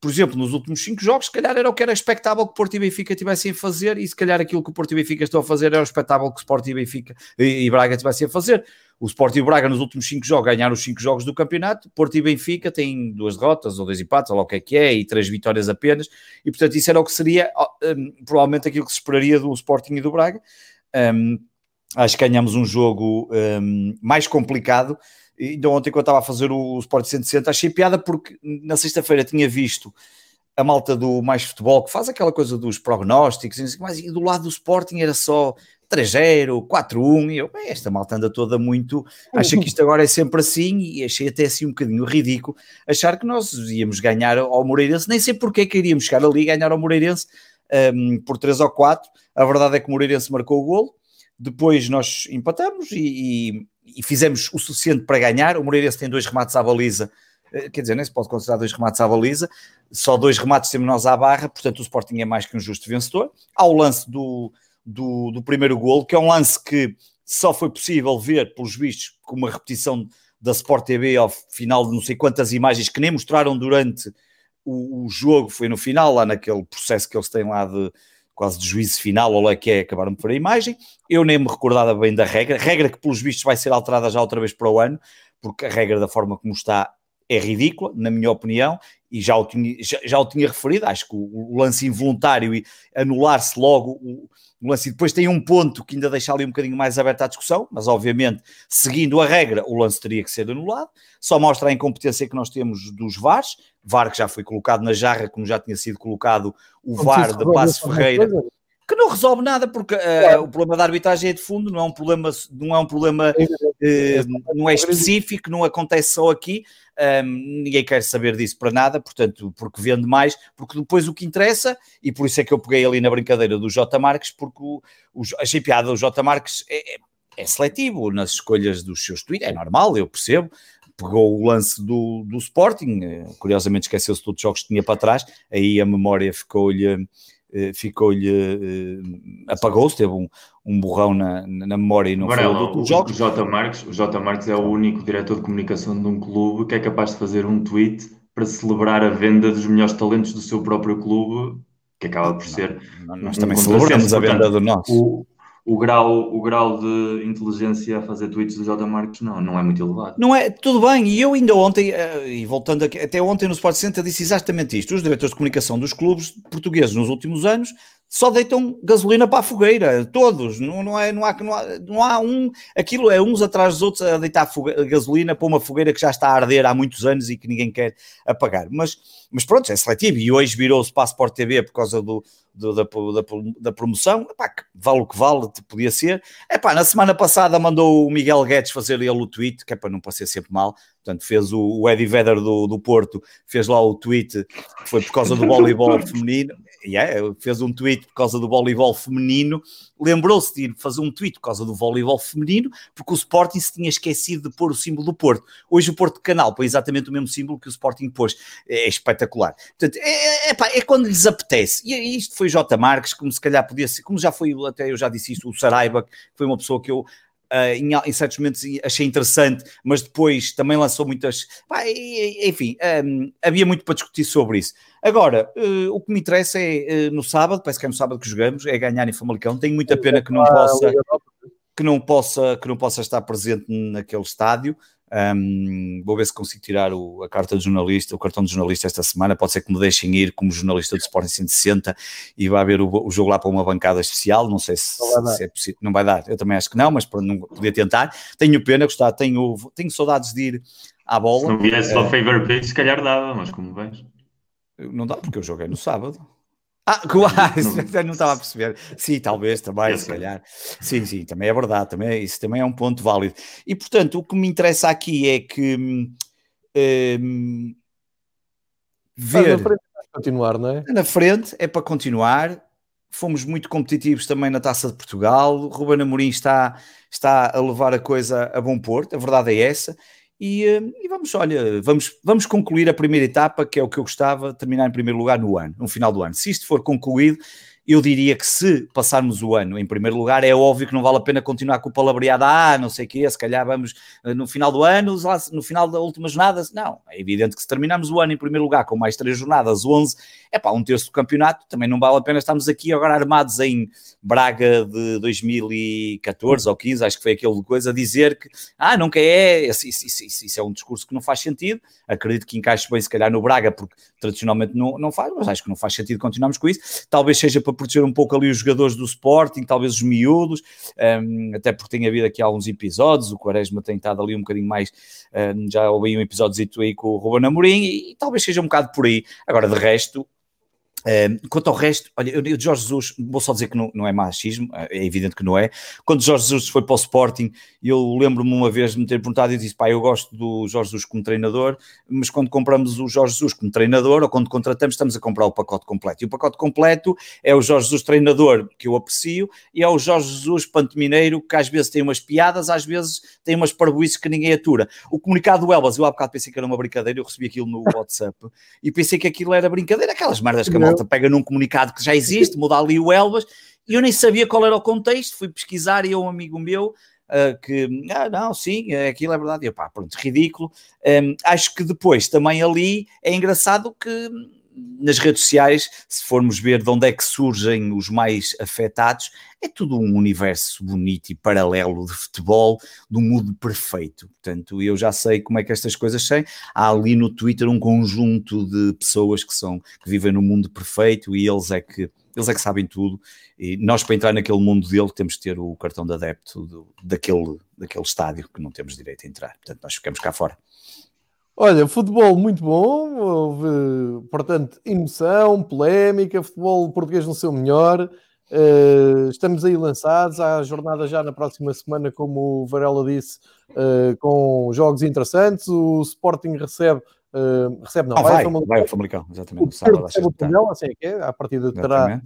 por exemplo, nos últimos cinco jogos, se calhar era o que era expectável que Porto e Benfica tivessem a fazer, e se calhar aquilo que o Porto e Benfica estão a fazer era o expectável que o Sport e Benfica e, Braga tivessem a fazer. O Sport e o Braga nos últimos cinco jogos ganharam os cinco jogos do campeonato, Porto e Benfica têm duas derrotas ou dois empates, ou lá o que é que é, e três vitórias apenas, e portanto isso era o que seria um, provavelmente aquilo que se esperaria do Sporting e do Braga. Um, acho que ganhamos um jogo um, mais complicado, Ainda ontem, quando estava a fazer o Sport 160, achei piada porque na sexta-feira tinha visto a malta do Mais Futebol que faz aquela coisa dos prognósticos, mas e do lado do Sporting era só 3-0, 4-1, e eu, esta malta anda toda muito, acha que isto agora é sempre assim, e achei até assim um bocadinho ridículo achar que nós íamos ganhar ao Moreirense, nem sei porque é que iríamos chegar ali e ganhar ao Moreirense um, por 3 ou 4, a verdade é que o Moreirense marcou o golo, depois nós empatamos e, e, e fizemos o suficiente para ganhar. O Moreirense tem dois remates à baliza eh, quer dizer, nem se pode considerar dois remates à baliza, só dois remates temos nós à barra, portanto o Sporting é mais que um justo vencedor. Há o lance do, do, do primeiro golo, que é um lance que só foi possível ver, pelos vistos, com uma repetição da Sport TV ao final de não sei quantas imagens que nem mostraram durante o, o jogo, foi no final, lá naquele processo que eles têm lá de quase de juízo final, ou lá que é, acabaram por a imagem. Eu nem me recordava bem da regra, regra que pelos vistos vai ser alterada já outra vez para o ano, porque a regra da forma como está é ridícula, na minha opinião, e já o tinha, já, já o tinha referido, acho que o, o lance involuntário e anular-se logo o, o, lance, e depois tem um ponto que ainda deixa ali um bocadinho mais aberta à discussão, mas obviamente, seguindo a regra, o lance teria que ser anulado, só mostra a incompetência que nós temos dos VARs, VAR que já foi colocado na jarra, como já tinha sido colocado o VAR de Passo Ferreira, que não resolve nada, porque uh, o problema da arbitragem é de fundo, não é um problema, não é um problema, uh, não é específico, não acontece só aqui, um, ninguém quer saber disso para nada, portanto, porque vende mais, porque depois o que interessa, e por isso é que eu peguei ali na brincadeira do J. Marques, porque o, o, achei piada, o J. Marques é, é, é seletivo nas escolhas dos seus tweets, é normal, eu percebo, pegou o lance do, do Sporting, eh, curiosamente esqueceu-se todos os jogos que tinha para trás, aí a memória ficou-lhe ficou-lhe eh, apagou-se, teve um, um borrão na, na memória e não Agora, falou do jogo. O J. Marques, o J. Marques é o único diretor de comunicação de um clube que é capaz de fazer um tweet para celebrar a venda dos melhores talentos do seu próprio clube, que acaba por ser. Não, nós um também celebramos a venda do nosso. O, o grau, o grau de inteligência a fazer tweets do J. Marcos não, não é muito elevado. Não é, tudo bem, e eu ainda ontem, eh, e voltando aqui, até ontem no Sport Center disse exatamente isto, os diretores de comunicação dos clubes portugueses nos últimos anos só deitam gasolina para a fogueira, todos, não, não, é, não, há, não, há, não há um, aquilo é uns atrás dos outros a deitar fogueira, gasolina para uma fogueira que já está a arder há muitos anos e que ninguém quer apagar, mas, mas pronto, é seletivo, e hoje virou-se para a Sport TV por causa do, do, da, da, da, promoção, epá, vale o que vale, podia ser. Epá, na semana passada mandou o Miguel Guedes fazer ele o tweet, que é para não parecer sempre mal, portanto fez o, o Eddie Vedder do, do Porto, fez lá o tweet, que foi por causa do voleibol feminino, yeah, fez um tweet por causa do voleibol feminino, lembrou-se de fazer um tweet por causa do voleibol feminino, porque o Sporting se tinha esquecido de pôr o símbolo do Porto. Hoje o Porto Canal põe exatamente o mesmo símbolo que o Sporting pôs. É espetacular. Portanto, é, é, é, é quando lhes apetece. E isto foi J. Marques, como se calhar podia ser, como já foi, até eu já disse isso, o Saraiva, que foi uma pessoa que eu Uh, em, em, certos momentos achei interessante, mas depois também lançou muitas. enfim, um, havia muito para discutir sobre isso. Agora, uh, o que me interessa é uh, no sábado, parece que é no sábado que jogamos, é ganhar em Famalicão. Tenho muita pena que não possa. Que não, possa, que não possa estar presente naquele estádio, um, vou ver se consigo tirar o, a carta de jornalista, o cartão de jornalista esta semana. Pode ser que me deixem ir como jornalista do Sporting 160 e vá ver o, o jogo lá para uma bancada especial. Não sei se, não se é possível. Não vai dar, eu também acho que não, mas para não poder tentar. Tenho pena, gostar, tenho, tenho saudades de ir à bola. Se não viesse para o favor pitch, se calhar dava, mas como vens? Não dá, porque eu joguei no sábado. Ah, quase, não, não estava a perceber. Sim, talvez também, se calhar. Sim, sim, também é verdade, também, isso também é um ponto válido. E portanto, o que me interessa aqui é que hum, hum ver. na frente é continuar, não é? Na frente é para continuar. Fomos muito competitivos também na taça de Portugal. O Ruben Amorim está, está a levar a coisa a bom porto, a verdade é essa. E, eh, e, vamos, olha, vamos, vamos concluir a primeira etapa, que é o que eu gostava, terminar em primeiro lugar no ano, no final do ano. Se isto for concluído, eu diria que se passarmos o ano em primeiro lugar, é óbvio que não vale a pena continuar com o palavreado, ah, não sei o quê, se calhar vamos eh, no final do ano, no final da última jornada. Não, é evidente que se terminarmos o ano em primeiro lugar com mais três jornadas, 11, é pá, um terço do campeonato, também não vale a pena estarmos aqui agora armados em Braga de 2014 ou 15, acho que foi aquele coisa, dizer que, ah, nunca é, isso, isso, isso, isso é um discurso que não faz sentido, acredito que encaixe bem se calhar no Braga, porque tradicionalmente não, não faz, mas acho que não faz sentido continuarmos com isso, talvez seja para proteger um pouco ali os jogadores do Sporting, talvez os miúdos, um, até porque tem havido aqui alguns episódios, o Quaresma tem estado ali um bocadinho mais, um, já ouvi um episódio aí com o Ruben Amorim, e, e talvez seja um bocado por aí. Agora, de resto, quanto ao resto, olha, eu, eu Jorge Jesus, vou só dizer que não, não, é machismo, é evidente que não é. Quando Jorge Jesus foi para o Sporting, eu lembro-me uma vez de me ter perguntado e disse: pá, eu gosto do Jorge Jesus como treinador, mas quando compramos o Jorge Jesus como treinador ou quando contratamos, estamos a comprar o pacote completo. E o pacote completo é o Jorge Jesus treinador, que eu aprecio, e é o Jorge Jesus panto mineiro, que às vezes tem umas piadas, às vezes tem umas parboices que ninguém atura. O comunicado do Elbas, eu há bocado pensei que era uma brincadeira, eu recebi aquilo no WhatsApp e pensei que aquilo era brincadeira, aquelas merdas que a malta pega num comunicado que já existe, muda ali o Elbas, e eu nem sabia qual era o contexto, fui pesquisar e um amigo meu Uh, que, ah, não, sim, aquilo é verdade. E eu, pá, pronto, ridículo. Um, acho que depois também ali é engraçado que nas redes sociais, se formos ver de onde é que surgem os mais afetados, é tudo um universo bonito e paralelo de futebol, do mundo perfeito. Portanto, eu já sei como é que estas coisas são. Há ali no Twitter um conjunto de pessoas que são que vivem no mundo perfeito e eles é que eles é que sabem tudo. E nós, para entrar naquele mundo dele, temos que ter o cartão de adepto do, daquele, daquele estádio que não temos direito a entrar. Portanto, nós ficamos cá fora. Olha, futebol muito bom, houve, portanto, emoção, polémica, futebol português no seu melhor. Uh, estamos aí lançados, há jornada já na próxima semana, como o Varela disse, uh, com jogos interessantes. O Sporting recebe, uh, recebe não, ah, vai, vai, vai ao Famalicão, exatamente. O sábado, recebe o Tondela, assim é que é, a partida terá,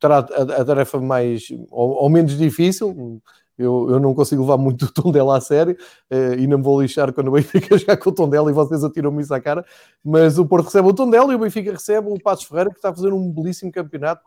terá a, a, tarefa mais ou, ou menos difícil, eu, eu não consigo levar muito o tom dela a sério uh, e não me vou lixar quando o Benfica jogar com o tom dela e vocês atiram-me isso à cara. Mas o Porto recebe o tom dela e o Benfica recebe o Passos Ferreira, que está a fazer um belíssimo campeonato.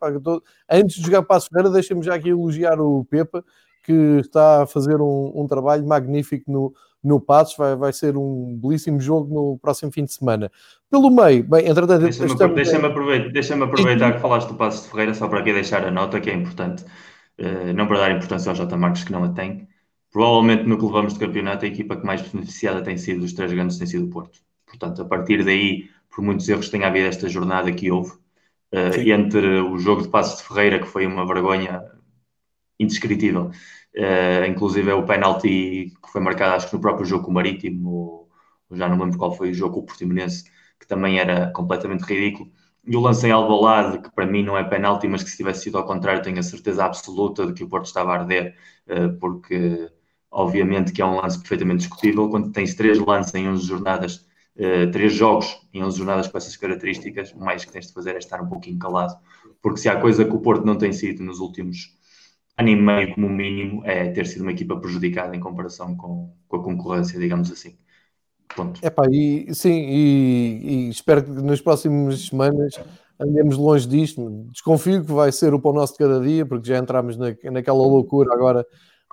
Antes de jogar o Passos Ferreira, deixem-me já aqui elogiar o Pepa, que está a fazer um, um trabalho magnífico no, no Passos. Vai, vai ser um belíssimo jogo no próximo fim de semana. Pelo meio, bem, entretanto. Deixa-me estamos... deixa aproveitar, deixa aproveitar que falaste do Passos de Ferreira, só para aqui deixar a nota que é importante. Eh, não para dar importância ao J. Marcos, que não a tem. Provavelmente no que levamos de campeonato, a equipa que mais beneficiada tem sido dos três grandes tem sido o Porto. Portanto, a partir daí, por muitos erros que tenha havido esta jornada que houve, uh, entre o jogo de Passos de Ferreira, que foi uma vergonha indescritível, uh, inclusive é o penalti que foi marcado, acho que no próprio jogo com o Marítimo, ou, ou já não lembro qual foi o jogo com o Portimonense, que também era completamente ridículo e o lance em Alvalade, que para mim não é penalti, mas que se tivesse sido ao contrário, tenho a certeza absoluta de que o Porto estava a arder, eh, porque obviamente que é um lance perfeitamente discutível. Quando tens três lances em 11 jornadas, eh, três jogos em 11 jornadas com essas características, o mais que tens de fazer é estar um pouquinho calado, porque se há coisa que o Porto não tem sido nos últimos ano e meio, como mínimo, é ter sido uma equipa prejudicada em comparação com, com a concorrência, digamos assim. Ponto. Epá, e, sim, e, e, espero que nas próximas semanas andemos longe disto. Desconfio que vai ser o pão nosso de cada dia, porque já entramos na, naquela loucura agora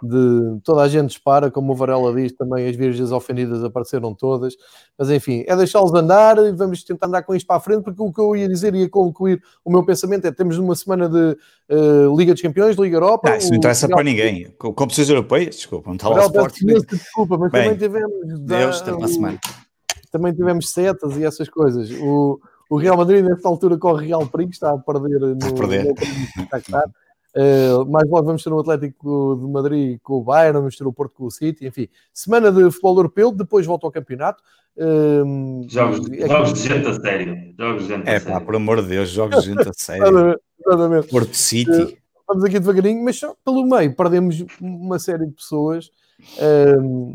de toda a gente dispara, como o Varela diz, também as virgens ofendidas apareceram todas, mas enfim, é deixá-los andar e vamos tentar andar com isto para a frente, porque o que eu ia dizer, ia concluir o meu pensamento é temos uma semana de uh, Liga dos Campeões, Liga Europa. Não, isso não interessa para ninguém. Competições europeias, desculpa, não está lá o Sporting. Desculpa, mas Bem, também tivemos. Deus, da, uma semana. Também tivemos setas e essas coisas. O, o Real Madrid, nesta altura, corre Real Perigo, está a perder no, a perder. no Uh, mais logo vamos ter o Atlético de Madrid com o Bayern, vamos ter o Porto com o City, enfim. Semana de futebol europeu, depois volta ao campeonato. Uh, jogos, é jogos de gente a sério. Jogos de gente é, a sério. pá, por amor de Deus, jogos de gente a sério. Exatamente. Porto City. Uh, vamos aqui devagarinho, mas só pelo meio perdemos uma série de pessoas.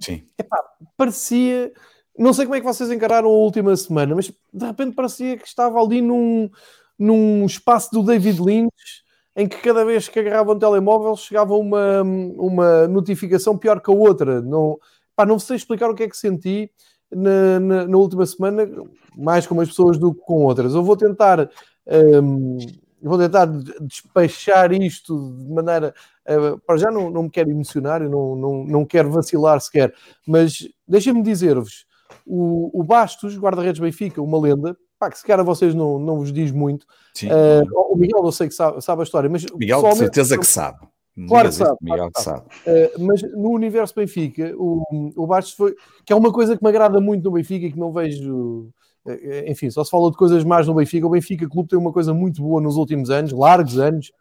Sim. Epá, parecia. Não sei como é que vocês encararam a última semana, mas de repente parecia que estava ali num, num espaço do David Lynch em que cada vez que agarrava um telemóvel chegava uma, uma notificação pior que a outra. Não, pá, não sei explicar o que é que senti na, na, na última semana, mais com umas pessoas do que com outras. Eu vou tentar. Um, vou tentar despachar isto de maneira. Uh, para já não, não me quero emocionar, não, não, não quero vacilar sequer, mas deixem-me dizer-vos: o, o Bastos, guarda-redes Benfica, uma lenda, pá, que se calhar vocês não, não vos diz muito. Uh, o Miguel, eu sei que sabe, sabe a história, mas. Miguel, de certeza que sabe. Claro que sabe. Miguel que sabe. Uh, mas no universo Benfica, o, o Bastos foi. que é uma coisa que me agrada muito no Benfica e que não vejo. Uh, enfim, só se fala de coisas mais no Benfica. O Benfica Clube tem uma coisa muito boa nos últimos anos, largos anos,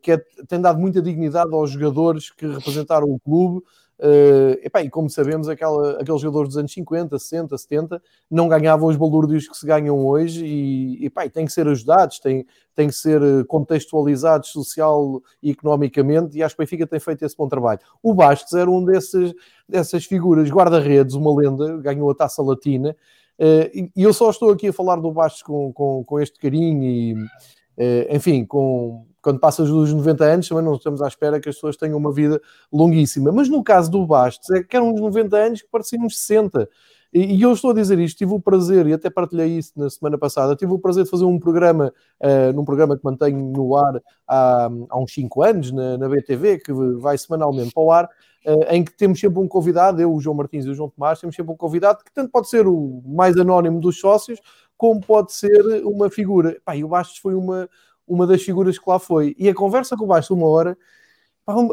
que é, tem dado muita dignidade aos jogadores que representaram o clube. Uh, epá, e como sabemos, aquela, aqueles jogadores dos anos 50, 60, 70 não ganhavam os balúrdios que se ganham hoje e, epá, e têm que ser ajudados, têm, têm que ser eh, contextualizados social e economicamente e acho que o Benfica tem feito esse bom trabalho. O Bastos era um desses, dessas figuras, guarda-redes, uma lenda, ganhou a taça latina uh, e, e, eu só estou aqui a falar do Bastos com, com, com este carinho e, uh, enfim, com quando passas dos 90 anos, também não estamos à espera que as pessoas tenham uma vida longuíssima. Mas no caso do Bastos, é que eram uns 90 anos que pareciam uns 60. E, e, eu estou a dizer isto, tive o prazer, e até partilhei isso na semana passada, tive o prazer de fazer um programa, uh, num programa que mantenho no ar há, há uns 5 anos, na, na, BTV, que vai semanalmente para o ar, uh, em que temos sempre um convidado, eu, o João Martins e o João Tomás, temos sempre um convidado que tanto pode ser o mais anónimo dos sócios, como pode ser uma figura. Pá, e o Bastos foi uma, uma das figuras que lá foi. E a conversa com o Baixo, uma hora,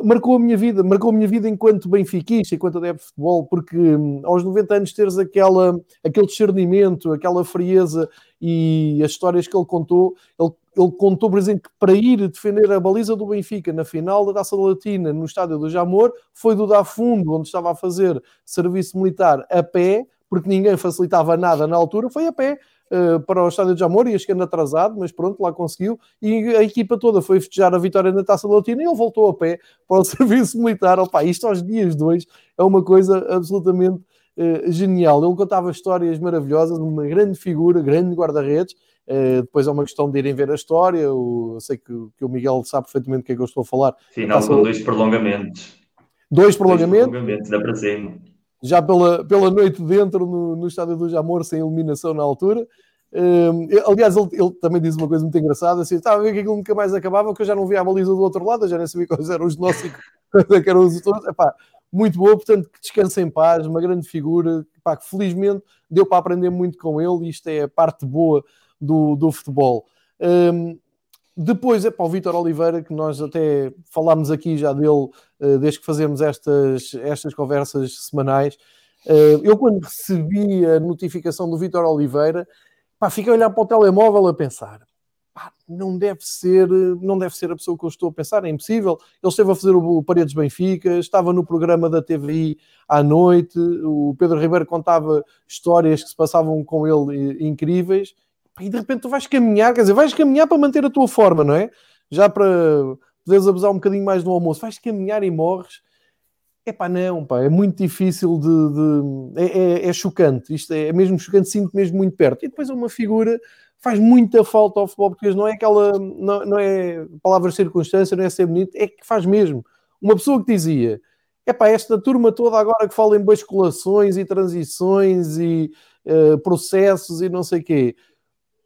marcou a minha vida, marcou a minha vida enquanto benfiquista, enquanto adepto de futebol, porque hum, aos 90 anos teres aquela, aquele discernimento, aquela frieza e as histórias que ele contou, ele, ele contou, por exemplo, que para ir defender a baliza do Benfica na final da Taça Latina no estádio do Jamor, foi do Dafundo, onde estava a fazer serviço militar a pé, porque ninguém facilitava nada na altura, foi a pé uh, para o Estádio de Amor, ia chegando atrasado, mas pronto, lá conseguiu. E a equipa toda foi festejar a vitória na Taça Latina e ele voltou a pé para o serviço militar. Opa, isto aos dias dois é uma coisa absolutamente uh, genial. Ele contava histórias maravilhosas, uma grande figura, grande guarda-redes. Uh, depois é uma questão de irem ver a história. Eu, sei que, que, o Miguel sabe perfeitamente o que é que eu estou a falar. Final com dois prolongamentos. Dois prolongamentos. Dois prolongamentos, dá para cima já pela, pela noite dentro no, no estádio do Jamor, sem iluminação na altura. Um, aliás, ele, ele, também diz uma coisa muito engraçada: assim, estava a ver que aquilo nunca mais acabava, que eu já não via a baliza do outro lado, eu já nem sabia quais eram os nossos que eram os todos. Epá, muito boa, portanto, que descanse em paz, uma grande figura, epá, que felizmente deu para aprender muito com ele, e isto é a parte boa do, do futebol. Um, depois é para o Vítor Oliveira, que nós até falámos aqui já dele uh, desde que fazemos estas, estas conversas semanais. Uh, eu, quando recebi a notificação do Vítor Oliveira, pá, fiquei a olhar para o telemóvel a pensar: pá, não, deve ser, não deve ser a pessoa que eu estou a pensar, é impossível. Ele esteve a fazer o Paredes Benfica, estava no programa da TVI à noite, o Pedro Ribeiro contava histórias que se passavam com ele incríveis e de repente tu vais caminhar, quer dizer, vais caminhar para manter a tua forma, não é? Já para poderes abusar um bocadinho mais do almoço, vais caminhar e morres. É pá, não, pá, é muito difícil de. de é, é, é, chocante, isto é, é mesmo chocante, sinto mesmo muito perto. E depois é uma figura, faz muita falta ao futebol português, não é aquela. Não, não é palavra circunstância, não é ser bonito, é que faz mesmo. Uma pessoa que dizia: é pá, esta turma toda agora que fala em basculações e transições e uh, processos e não sei o quê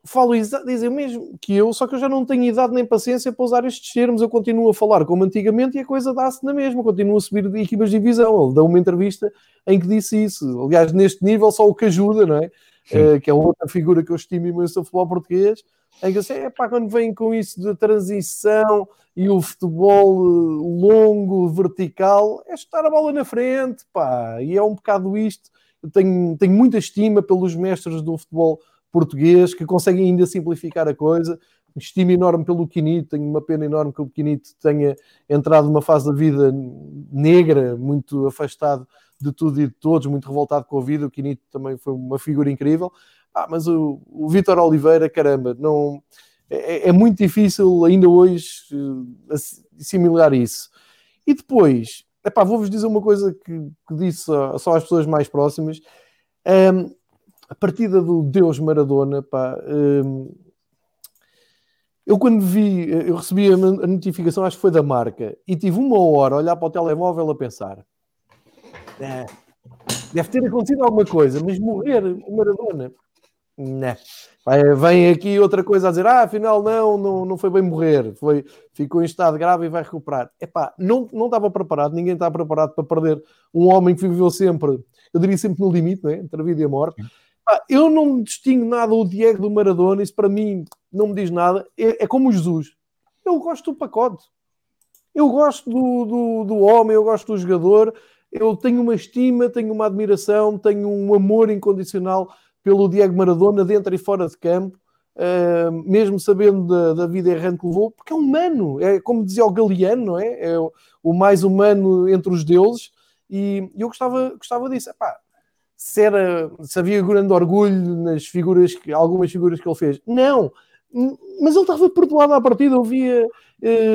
falo dizem mesmo que eu, só que eu já não tenho idade nem paciência para usar estes termos, eu continuo a falar como antigamente e a coisa dá-se na mesma, continuo a subir de equipas de divisão. Ele dá uma entrevista em que disse isso. Aliás, neste nível, só o que ajuda, não é? Uh, que é outra figura que eu estimo imenso do futebol português, em que assim, é pá, quando vem com isso de transição e o futebol eh, longo, vertical, é estar a bola na frente, pá, e é um bocado isto. Eu tenho, tenho muita estima pelos mestres do futebol português que conseguem ainda simplificar a coisa. Estima enorme pelo Quinito, tenho uma pena enorme que o Quinito tenha entrado numa fase da vida negra, muito afastado de tudo e de todos, muito revoltado com a vida. O Quinito também foi uma figura incrível. Ah, mas o, o Vítor Oliveira, caramba, não é, é, muito difícil ainda hoje uh, assimilar isso. E depois, vou-vos dizer uma coisa que, que disse só às pessoas mais próximas. Um, a partida do Deus Maradona, pá, hum, eu quando vi, eu recebi a notificação, acho que foi da marca, e tive uma hora a olhar para o telemóvel a pensar: é, deve ter acontecido alguma coisa, mas morrer o Maradona, não. Vem aqui outra coisa a dizer: ah, afinal não, não, não foi bem morrer, foi, ficou em estado grave e vai recuperar. Epá, não, não estava preparado, ninguém está preparado para perder um homem que viveu sempre, eu diria sempre no limite, é? entre a vida e a morte. Eu não distingo nada o Diego do Maradona, isso para mim não me diz nada. É, é como o Jesus. Eu gosto do pacote. Eu gosto do, do, do, homem, eu gosto do jogador. Eu tenho uma estima, tenho uma admiração, tenho um amor incondicional pelo Diego Maradona, dentro e fora de campo, uh, mesmo sabendo da, da, vida errante que levou, porque é humano. É como dizia o Galeano, não é? É o, o mais humano entre os deuses E eu gostava, gostava disso. Epá, se, era, se havia grande orgulho nas figuras, que, algumas figuras que ele fez. Não, mas ele estava perdoado à partida. Eu via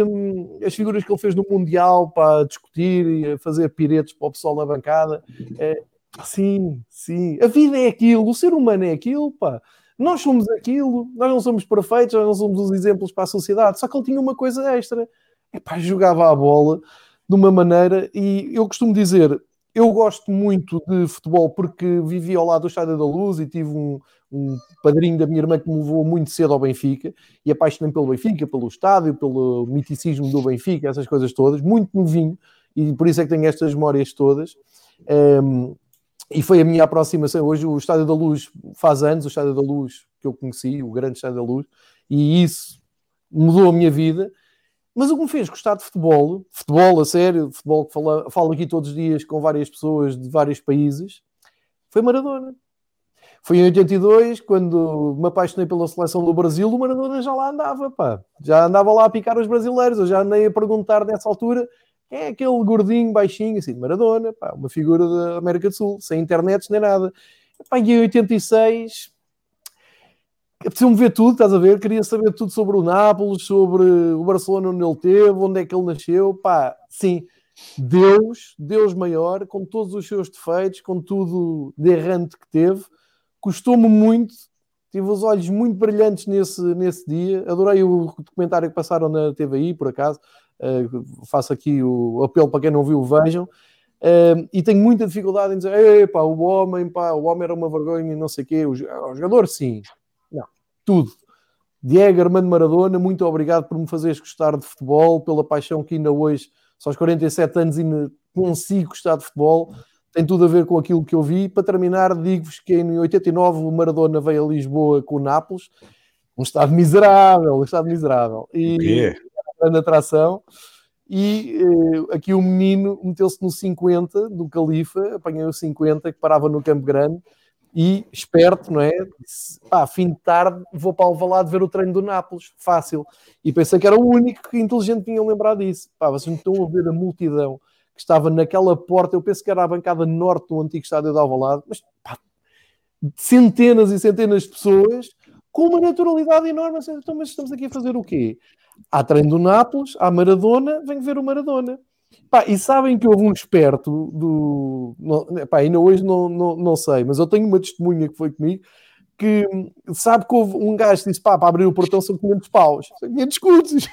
um, as figuras que ele fez no Mundial para discutir e fazer piretes para o pessoal na bancada. É, sim, sim. A vida é aquilo, o ser humano é aquilo, pá. Nós somos aquilo, nós não somos perfeitos, nós não somos os exemplos para a sociedade. Só que ele tinha uma coisa extra. Epá, jogava a bola de uma maneira, e eu costumo dizer, eu gosto muito de futebol porque vivi ao lado do Estádio da Luz e tive um, um padrinho da minha irmã que me levou muito cedo ao Benfica e apaixonei pelo Benfica, pelo estádio, pelo miticismo do Benfica, essas coisas todas, muito novinho, e por isso é que tenho estas memórias todas. Um, e foi a minha aproximação. Hoje o Estádio da Luz faz anos, o Estádio da Luz que eu conheci, o grande Estádio da Luz, e isso mudou a minha vida. Mas o que me fez gostar de futebol, futebol a sério, futebol que falo, falo aqui todos os dias com várias pessoas de vários países, foi Maradona. Foi em 82, quando me apaixonei pela seleção do Brasil, o Maradona já lá andava, pá. Já andava lá a picar os brasileiros. Eu já andei a perguntar nessa altura quem é aquele gordinho, baixinho, assim, Maradona, pá, uma figura da América do Sul, sem internet nem nada. Pá, em 86, apeteceu-me ver tudo, estás a ver? Queria saber tudo sobre o Nápoles, sobre o Barcelona onde ele teve, onde é que ele nasceu. Pá, sim, Deus, Deus maior, com todos os seus defeitos, com tudo de errante que teve, custou-me muito. Tive os olhos muito brilhantes nesse, nesse dia. Adorei o documentário que passaram na TVI, por acaso. Uh, faço aqui o apelo para quem não viu, vejam. Uh, e tenho muita dificuldade em dizer, pá, o homem, pá, o homem era uma vergonha não sei o quê. O, o jogador, sim, tudo. Diego Armando Maradona, muito obrigado por me fazeres gostar de futebol, pela paixão que ainda hoje, só aos 47 anos, ainda consigo gostar de futebol. Tem tudo a ver com aquilo que eu vi. Para terminar, digo-vos que em 89 o Maradona veio a Lisboa com o Nápoles, um estado miserável, um estado miserável. E grande atração. E uh, aqui o menino meteu-se no 50 do Califa, apanhei o 50 que parava no Campo Grande e esperto, não é? Disse, pá, fim de tarde vou para Alvalade ver o treino do Nápoles, fácil. E pensei que era o único que inteligente tinha lembrado disso. Pá, vocês não estão a ver a multidão que estava naquela porta, eu penso que era a bancada norte do antigo estádio de Alvalade, mas pá, centenas e centenas de pessoas com uma naturalidade enorme. Então, mas estamos aqui a fazer o quê? Há treino do Nápoles, há Maradona, venho ver o Maradona. Pá, e sabem que houve um esperto do. Não, pá, ainda hoje não, não, não sei, mas eu tenho uma testemunha que foi comigo que sabe que houve um gajo que disse: pá, para abrir o portão são 500 paus, são 500 escudos.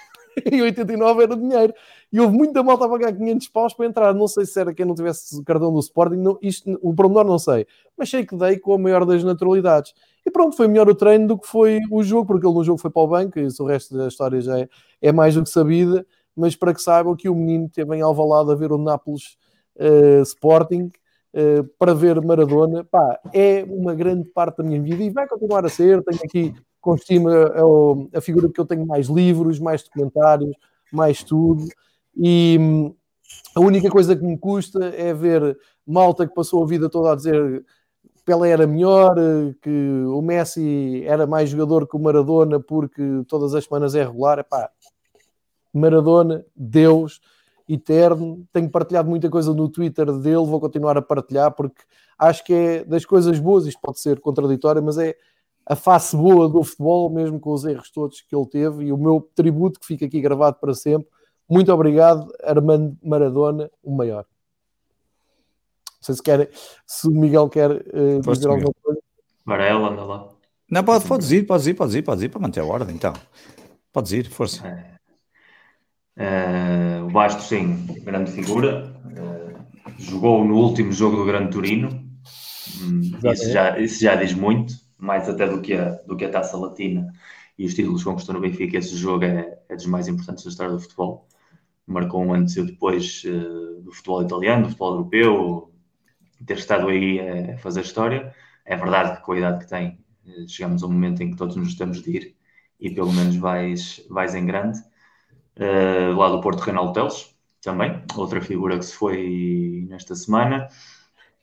em 89 era dinheiro. E houve muita malta a pagar 500 paus para entrar. Não sei se era quem não tivesse cartão do Sporting, não, isto, o pormenor não sei. Mas sei que dei com a maior das naturalidades. E pronto, foi melhor o treino do que foi o jogo, porque ele no jogo foi para o banco, e o resto da história já é, é mais do que sabida mas para que saibam que o menino teve em Alvalade a ver o Nápoles uh, Sporting uh, para ver Maradona, pá, é uma grande parte da minha vida e vai continuar a ser. Tenho aqui com estima a, a figura que eu tenho mais livros, mais documentários, mais tudo, e hum, a única coisa que me custa é ver malta que passou a vida toda a dizer Pelé era melhor, que o Messi era mais jogador que o Maradona porque todas as semanas é regular. Epá, Maradona, Deus, eterno. Tenho partilhado muita coisa no Twitter dele, vou continuar a partilhar porque acho que é das coisas boas. Isto pode ser contraditório, mas é a face boa do futebol, mesmo com os erros todos que ele teve. E o meu tributo que fica aqui gravado para sempre. Muito obrigado, Armando Maradona, o maior. Não sei se, quer, se o Miguel quer uh, dizer alguma coisa. Varela, anda lá. Não, pode, podes ir, podes ir, podes ir, podes ir para manter a ordem, então. Podes ir, força. É. Uh, o Bastos, sim, grande figura. Uh, jogou no último jogo do Grande Turino. Hum, isso, já, isso já diz muito, mais até do que a, do que a Taça Latina e os títulos que conquistou no Benfica. Esse jogo é, é dos mais importantes da história do futebol. Marcou um antes e depois uh, do futebol italiano, do futebol europeu. Ter estado aí a fazer história. É verdade que com a idade que tem, chegamos a um momento em que todos nos temos de ir e pelo menos vais, vais em grande uh, lá do Porto Renal Teles, também, outra figura que se foi nesta semana.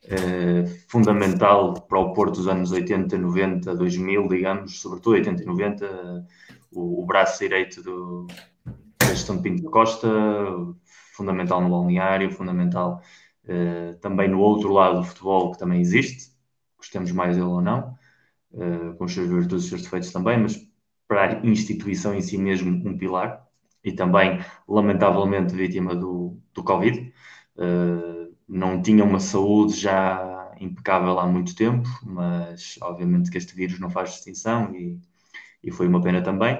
Uh, fundamental para o Porto dos anos 80, 90, 2000, digamos, sobretudo 80 e 90, uh, o, o, braço direito do Gestão Pinto da Costa, fundamental no balneário, fundamental uh, também no outro lado do futebol que também existe, gostemos mais dele ou não, com os seus virtudes e seus defeitos também, mas para a instituição em si mesmo um pilar e também, lamentavelmente, vítima do, do Covid. Uh, não tinha uma saúde já impecável há muito tempo, mas obviamente que este vírus não faz distinção e, e foi uma pena também.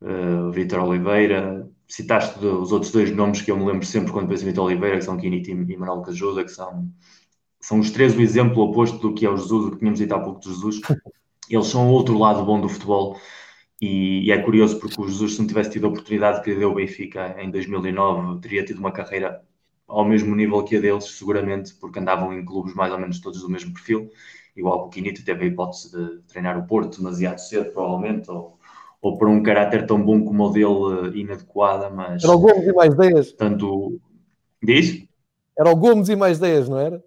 Uh, Vitor Oliveira, citaste os outros dois nomes que eu me lembro sempre quando penso em Vitor Oliveira, que são Kiniti e Manuel Cajuda, que são, são os três o exemplo oposto do que é o Jesus, o que tínhamos dito há pouco de Jesus. Eles são o outro lado bom do futebol e, e, é curioso porque o Jesus, se não tivesse tido a oportunidade que lhe deu o Benfica em 2009, teria tido uma carreira ao mesmo nível que a deles, seguramente, porque andavam em clubes mais ou menos todos do mesmo perfil. Igual que o Quinito teve a hipótese de treinar o Porto demasiado cedo, provavelmente, ou, ou por um caráter tão bom como o dele, eh, inadequada, mas. Era o Gomes e mais 10. Tanto. Diz? Era o Gomes e mais 10, não era?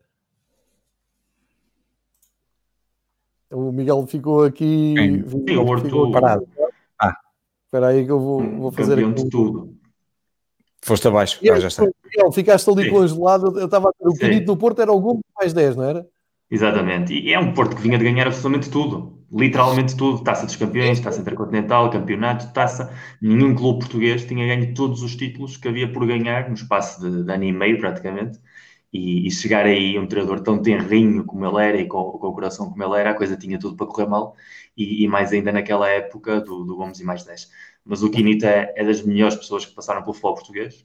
O Miguel ficou aqui. Sim, o Horto. Parado. Espera aí que eu vou, vou fazer. Campeão aqui. de tudo. Foste abaixo, ah, já está. Miguel, ficaste ali Sim. congelado. Eu estava a o Quinito no Porto era o Gomes mais 10, não era? Exatamente. E é um Porto que vinha de ganhar absolutamente tudo. Literalmente tudo. Taça dos campeões, taça intercontinental, campeonato, taça. Nenhum clube português tinha ganho todos os títulos que havia por ganhar no espaço de, de ano e meio, praticamente e, e, chegar aí um treinador tão tenrinho como ele era e com, com, o coração como ele era, a coisa tinha tudo para correr mal e, e mais ainda naquela época do, do, Gomes e mais 10. Mas o Quinita é, é, das melhores pessoas que passaram pelo futebol português.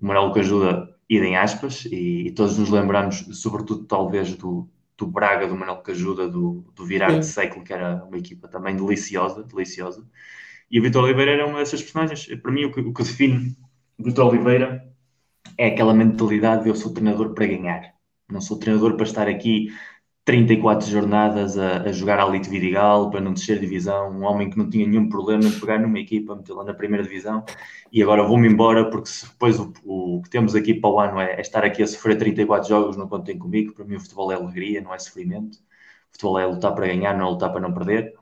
O Manuel que ajuda, idem aspas, e, e, todos nos lembramos, sobretudo talvez do, do Braga, do Manuel que ajuda, do, do virar Sim. de século, que era uma equipa também deliciosa, deliciosa. E o Vitor Oliveira era uma dessas personagens. Para mim, o que, o que define o Vitor Oliveira é aquela mentalidade de eu sou treinador para ganhar. Não sou treinador para estar aqui 34 jornadas a, a jogar a Elite Vidigal, para não descer divisão. Um homem que não tinha nenhum problema em pegar numa equipa, metê-la na primeira divisão e agora vou-me embora porque se depois o, o, que temos aqui para o ano é, é, estar aqui a sofrer 34 jogos, não contem comigo. Para mim, o futebol é alegria, não é sofrimento. O futebol é lutar para ganhar, não é lutar para não perder.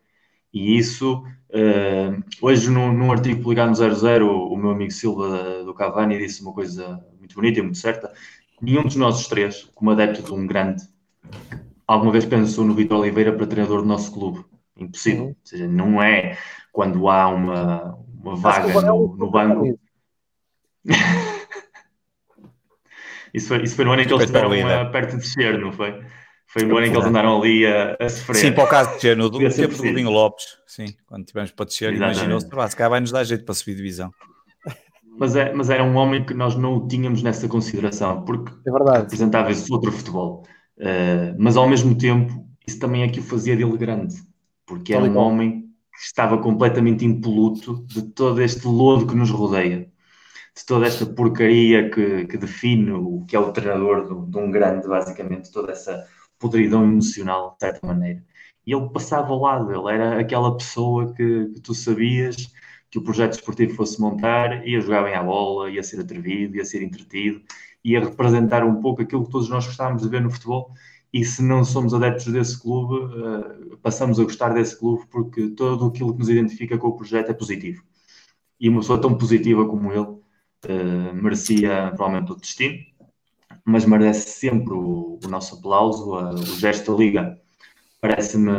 E isso, uh, hoje num, artigo publicado no 00, o, o meu amigo Silva do Cavani disse uma coisa muito bonita e muito certa. Nenhum dos nossos três, como adepto de um grande, alguma vez pensou no Vitor Oliveira para treinador do nosso clube. Impossível. Ou seja, não é quando há uma, uma vaga no, no banco. isso, foi, isso foi no ano em que eles estiveram perto de descer, não foi? Foi no ano em que eles andaram ali a, a sofrer. Sim, para o caso de descer, no do, tempo do Linho Lopes, sim, quando tivemos para descer, imaginou-se, se calhar vai nos dar jeito para subir divisão mas, é, mas era um homem que nós não o tínhamos nessa consideração, porque é verdade. representava esse outro futebol. Uh, mas ao mesmo tempo, isso também é que o fazia dele grande, porque era um homem que estava completamente impoluto de todo este lodo que nos rodeia, de toda esta porcaria que, que define o que é o treinador de, de um grande, basicamente, toda essa podridão emocional, de certa maneira. E ele passava ao lado, ele era aquela pessoa que, que tu sabias que o projeto esportivo fosse montar, ia jogar bem à bola, ia ser atrevido, ia ser entretido, ia representar um pouco aquilo que todos nós gostávamos de ver no futebol. E se não somos adeptos desse clube, uh, passamos a gostar desse clube porque todo aquilo que nos identifica com o projeto é positivo. E uma pessoa tão positiva como ele uh, merecia provavelmente o destino, mas merece sempre o, o nosso aplauso. O gesto da Liga parece-me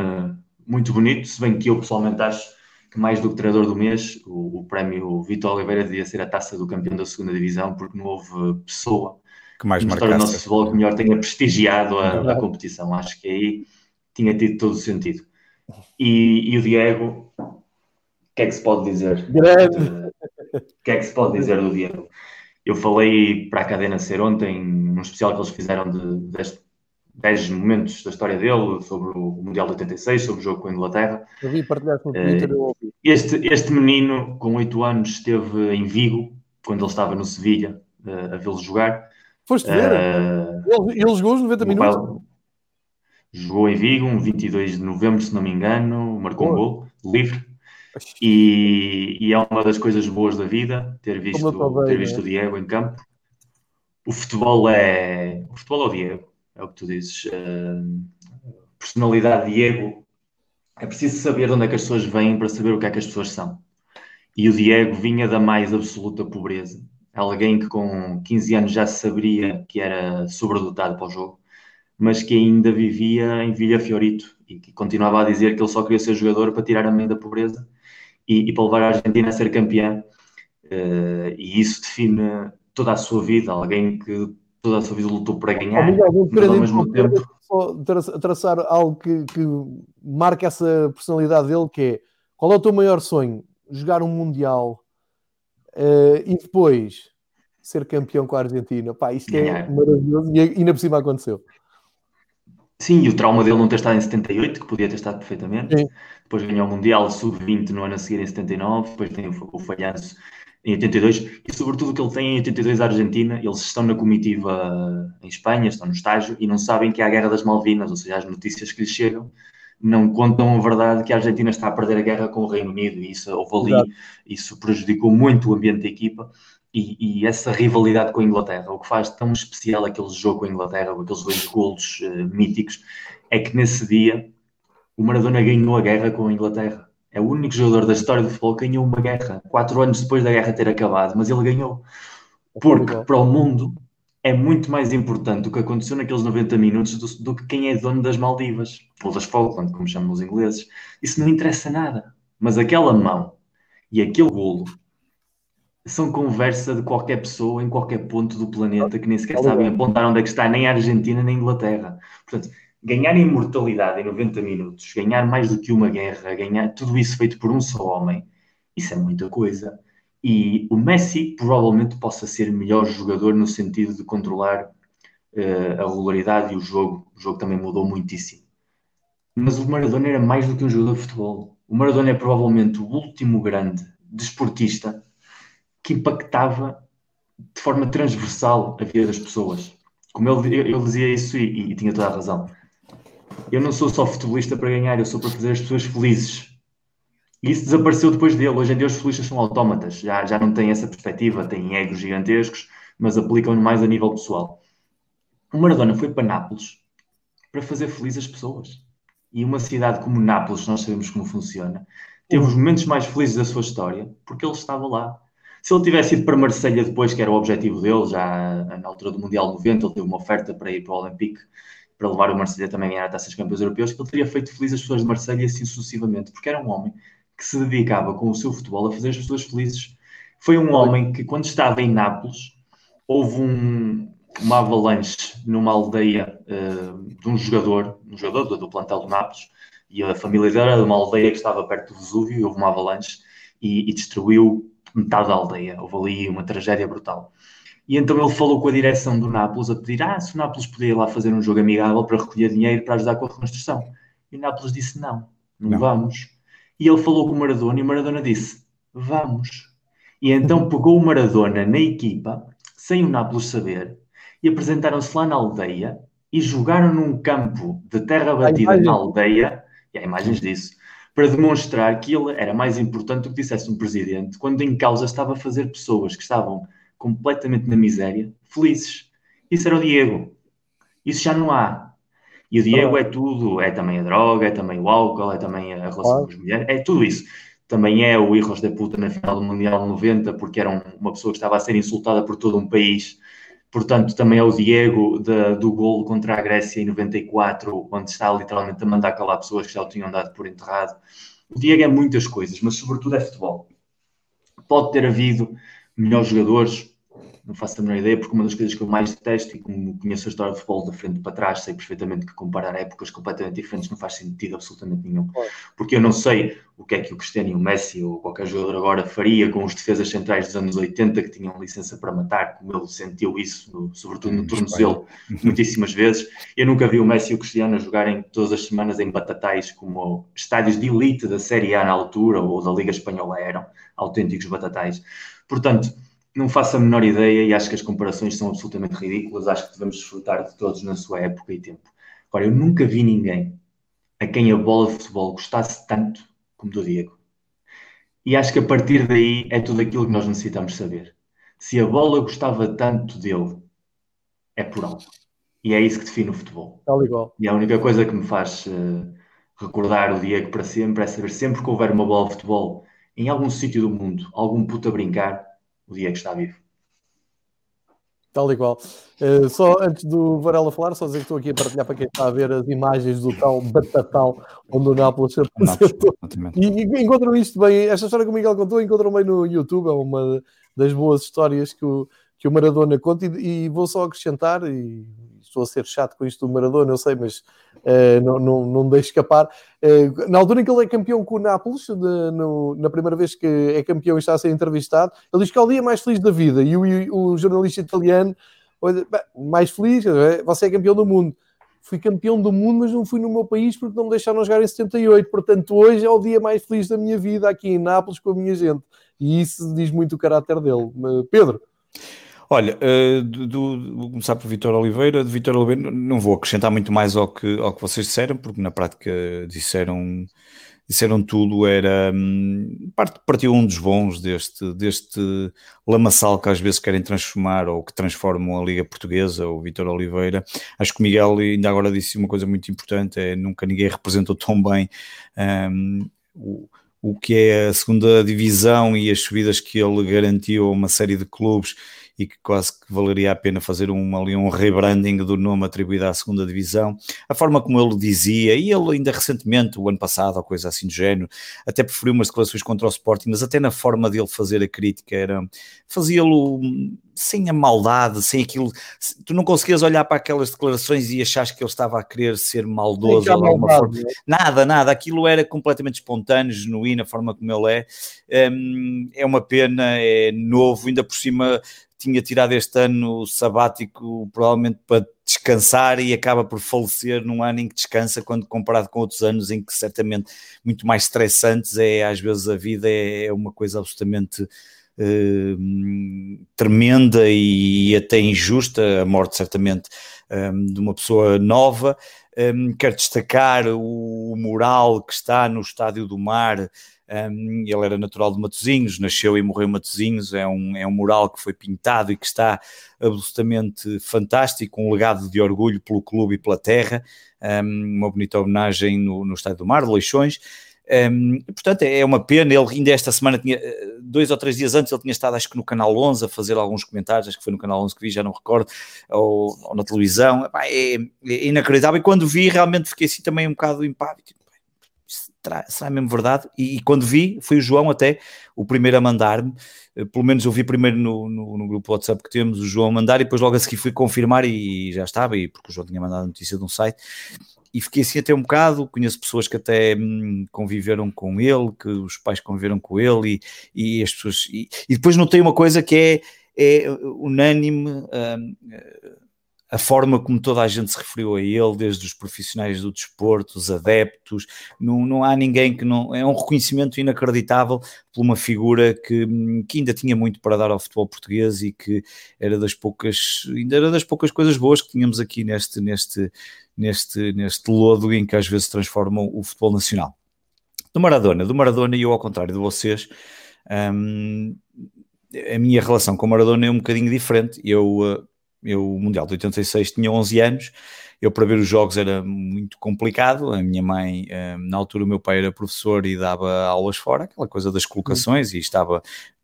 muito bonito, se bem que eu pessoalmente acho que mais do que treinador do mês, o, o prémio Vitor Oliveira devia ser a taça do campeão da segunda divisão, porque não houve pessoa que mais na história do nosso futebol que melhor tenha prestigiado a, a, competição. Acho que aí tinha tido todo o sentido. E, e o Diego, o que é que se pode dizer? O que é que se pode dizer do Diego? Eu falei para a cadena ser ontem, num especial que eles fizeram de, deste 10 momentos da história dele, sobre o Mundial de 86, sobre o jogo com a Inglaterra. Eu vi partilhar com o Twitter, uh, este, este menino, com 8 anos, esteve em Vigo, quando ele estava no Sevilha, uh, a vê-lo jogar. Foste ver? Uh, ele, ele, jogou os 90 minutos? Pai, jogou em Vigo, um 22 de novembro, se não me engano, marcou oh. um gol, livre. E, e, é uma das coisas boas da vida ter visto, bem, ter visto né? o Diego em campo. O futebol é o futebol é o Diego é o que tu dizes. Uh, personalidade e ego. É preciso saber de onde é que as pessoas vêm para saber o que é que as pessoas são. E o Diego vinha da mais absoluta pobreza. alguém que com 15 anos já saberia que era sobredotado para o jogo, mas que ainda vivia em Villa Fiorito e que continuava a dizer que ele só queria ser jogador para tirar a mente da pobreza e, e para levar a Argentina a ser campeã. Uh, e isso define toda a sua vida, alguém que toda a sua vida lutou para ganhar, oh, mas ao mesmo tempo... traçar algo que, que marca essa personalidade dele, que é, qual é o teu maior sonho? Jogar um Mundial uh, e depois ser campeão com a Argentina. Pá, isto é maravilhoso e ainda por cima aconteceu. Sim, e o trauma dele não ter estado em 78, que podia ter estado perfeitamente. Sim. Depois ganhou o Mundial Sub-20 no ano a seguir em 79, depois tem o, o falhanço em 82, e sobretudo o que ele tem em 82 a Argentina, eles estão na comitiva em Espanha, estão no estágio, e não sabem que há a Guerra das Malvinas, ou seja, as notícias que lhes chegam não contam a verdade que a Argentina está a perder a guerra com o Reino Unido, e isso houve ali, isso prejudicou muito o ambiente da equipa, e, e, essa rivalidade com a Inglaterra, o que faz tão especial aquele jogo com a Inglaterra, aqueles dois golos uh, míticos, é que nesse dia o Maradona ganhou a guerra com a Inglaterra. É o único jogador da história do futebol que ganhou uma guerra, quatro anos depois da guerra ter acabado, mas ele ganhou. Porque para o mundo é muito mais importante o que aconteceu naqueles 90 minutos do, do que quem é dono das Maldivas, ou das Falkland, como chamam os ingleses. Isso não interessa nada. Mas aquela mão e aquele golo são conversa de qualquer pessoa em qualquer ponto do planeta que nem sequer sabem apontar onde é que está nem a Argentina nem a Inglaterra. Portanto, ganhar imortalidade em 90 minutos, ganhar mais do que uma guerra, ganhar tudo isso feito por um só homem, isso é muita coisa. E o Messi provavelmente possa ser melhor jogador no sentido de controlar uh, a regularidade e o jogo. O jogo também mudou muitíssimo. Mas o Maradona era mais do que um jogador de futebol. O Maradona é provavelmente o último grande desportista que impactava de forma transversal a vida das pessoas. Como ele, ele dizia isso e, e tinha toda a razão eu não sou só futebolista para ganhar, eu sou para fazer as pessoas felizes. E isso desapareceu depois dele. Hoje em dia os futebolistas são autómatas, já, já não têm essa perspectiva, têm egos gigantescos, mas aplicam mais a nível pessoal. O Maradona foi para Nápoles para fazer felizes as pessoas. E uma cidade como Nápoles, nós sabemos como funciona, teve os momentos mais felizes da sua história porque ele estava lá. Se ele tivesse ido para Marselha depois, que era o objetivo dele, já na altura do Mundial 90, ele teve uma oferta para ir para o Olympique para levar o Marselha também a ganhar campeões europeus, ele teria feito feliz as pessoas de Marselha assim sucessivamente, porque era um homem que se dedicava com o seu futebol a fazer as pessoas felizes. Foi um homem que, quando estava em Nápoles, houve um, uma avalanche numa aldeia uh, de um jogador, um jogador do, do plantel do Nápoles, e a família dele era de uma aldeia que estava perto do Vesúvio, e houve uma avalanche e, e destruiu metade da aldeia. Houve ali uma tragédia brutal. E então ele falou com a direção do Nápoles a pedir: ah, se o Nápoles podia ir lá fazer um jogo amigável para recolher dinheiro para ajudar com a reconstrução. E o Nápoles disse: não, não, não. vamos. E ele falou com o Maradona e o Maradona disse: vamos. E então pegou o Maradona na equipa, sem o Nápoles saber, e apresentaram-se lá na aldeia e jogaram num campo de terra batida na aldeia, e há imagens disso, para demonstrar que ele era mais importante do que dissesse um presidente, quando em causa estava a fazer pessoas que estavam completamente na miséria, felizes. Isso era o Diego. Isso já não há. E o Diego é tudo, é também a droga, é também o álcool, é também a relação com as mulheres, é tudo isso. Também é o Hijos da Puta na final do Mundial 90, porque era uma pessoa que estava a ser insultada por todo um país. Portanto, também é o Diego de, do gol contra a Grécia em 94, onde está literalmente a mandar calar pessoas que já o tinham dado por enterrado. O Diego é muitas coisas, mas sobretudo é futebol. Pode ter havido melhores jogadores, não faço a menor ideia, porque uma das coisas que eu mais detesto, e como conheço a história do futebol da frente para trás, sei perfeitamente que comparar épocas completamente diferentes não faz sentido absolutamente nenhum. Porque eu não sei o que é que o Cristiano e o Messi ou qualquer jogador agora faria com os defesas centrais dos anos 80 que tinham licença para matar, como ele sentiu isso, no, sobretudo no tornozelo, muitíssimas vezes. Eu nunca vi o Messi e o Cristiano jogarem todas as semanas em batatais como estádios de elite da Série A na altura ou da Liga Espanhola eram, autênticos batatais. Portanto, não faço a menor ideia e acho que as comparações são absolutamente ridículas. Acho que devemos desfrutar de todos na sua época e tempo. Agora, eu nunca vi ninguém a quem a bola de futebol gostasse tanto como do Diego. E acho que a partir daí é tudo aquilo que nós necessitamos saber. Se a bola gostava tanto dele, é por algo. E é isso que define o futebol. Tal igual. E a única coisa que me faz uh, recordar o Diego para sempre é saber sempre que houver uma bola de futebol em algum sítio do mundo, algum puto a brincar, o Diego está vivo. Tal e qual. Uh, só antes do Varela falar, só dizer que estou aqui a partilhar para quem está a ver as imagens do tal Batatal, onde o Nápoles se apresentou. E, e encontram isto bem, esta história que o Miguel contou, encontram bem no YouTube, é uma das boas histórias que o, que o Maradona conta, e, e vou só acrescentar, e estou a ser chato com isto do Maradona, eu sei, mas uh, não, não, não deixo escapar. Uh, na altura em que ele é campeão com o Nápoles, de, no, na primeira vez que é campeão e está a ser entrevistado, ele diz que é o dia mais feliz da vida. E o, o jornalista italiano, mais feliz, você é campeão do mundo. Fui campeão do mundo, mas não fui no meu país porque não me deixaram jogar em 78. Portanto, hoje é o dia mais feliz da minha vida aqui em Nápoles com a minha gente. E isso diz muito o caráter dele. Pedro. Olha, uh, do, do, vou começar por Vitor Oliveira. De Vitor Oliveira, não vou acrescentar muito mais ao que, ao que vocês disseram, porque na prática disseram, disseram tudo. Era um, partiu um dos bons deste, deste lamaçal que às vezes querem transformar ou que transformam a Liga Portuguesa, o Vitor Oliveira. Acho que o Miguel ainda agora disse uma coisa muito importante: é nunca ninguém representou tão bem um, o o que é a segunda divisão e as subidas que ele garantiu a uma série de clubes e que quase que valeria a pena fazer um, ali um rebranding do nome atribuído à segunda divisão. A forma como ele dizia, e ele ainda recentemente, o ano passado, ou coisa assim do género, até preferiu umas declarações contra o Sporting, mas até na forma dele fazer a crítica era fazia-lo sem a maldade, sem aquilo. Tu não conseguias olhar para aquelas declarações e achar que ele estava a querer ser maldoso de alguma forma. Né? Nada, nada. Aquilo era completamente espontâneo, genuíno, a forma como ele é. Um, é uma pena, é novo, ainda por cima tinha tirado este ano sabático provavelmente para descansar e acaba por falecer num ano em que descansa, quando comparado com outros anos em que certamente muito mais estressantes é às vezes a vida é, é uma coisa absolutamente eh, tremenda e até injusta, a morte certamente eh, de uma pessoa nova. Um, quero destacar o, o mural que está no Estádio do Mar um, ele era natural de Matosinhos, nasceu e morreu em Matosinhos, é um, é um mural que foi pintado e que está absolutamente fantástico, um legado de orgulho pelo clube e pela terra, um, uma bonita homenagem no, no Estádio do Mar, de Leixões. Um, portanto, é uma pena. Ele ainda esta semana, tinha, eh, dois ou três dias antes, ele tinha estado, acho que no Canal 11, a fazer alguns comentários. Acho que foi no Canal 11 que vi, já não recordo, ou, ou na televisão. É, é, inacreditável. E quando vi, realmente fiquei assim também um bocado impávido. Será, será mesmo verdade? E, e, quando vi, foi o João até o primeiro a mandar-me, eh, pelo menos eu vi primeiro no, no, no, grupo WhatsApp que temos, o João a mandar, e depois logo a seguir fui confirmar e já estava, e porque o João tinha mandado a notícia de um site, e fiquei assim até um bocado, conheço pessoas que até hum, conviveram com ele, que os pais conviveram com ele, e, e as pessoas, e, e depois notei uma coisa que é, é unânime, hum, a forma como toda a gente se referiu a ele, desde os profissionais do desporto, os adeptos, não, não há ninguém que não. É um reconhecimento inacreditável por uma figura que, que ainda tinha muito para dar ao futebol português e que era das poucas, ainda era das poucas coisas boas que tínhamos aqui neste, neste, neste, neste lodo em que às vezes transformam o futebol nacional. Do Maradona, do Maradona, e eu ao contrário de vocês, hum, a minha relação com o Maradona é um bocadinho diferente. Eu uh, eu, o Mundial de 86, tinha 11 anos, eu para ver os jogos era muito complicado. A minha mãe, eh, na altura, o meu pai era professor e dava aulas fora, aquela coisa das colocações, uhum. e estava,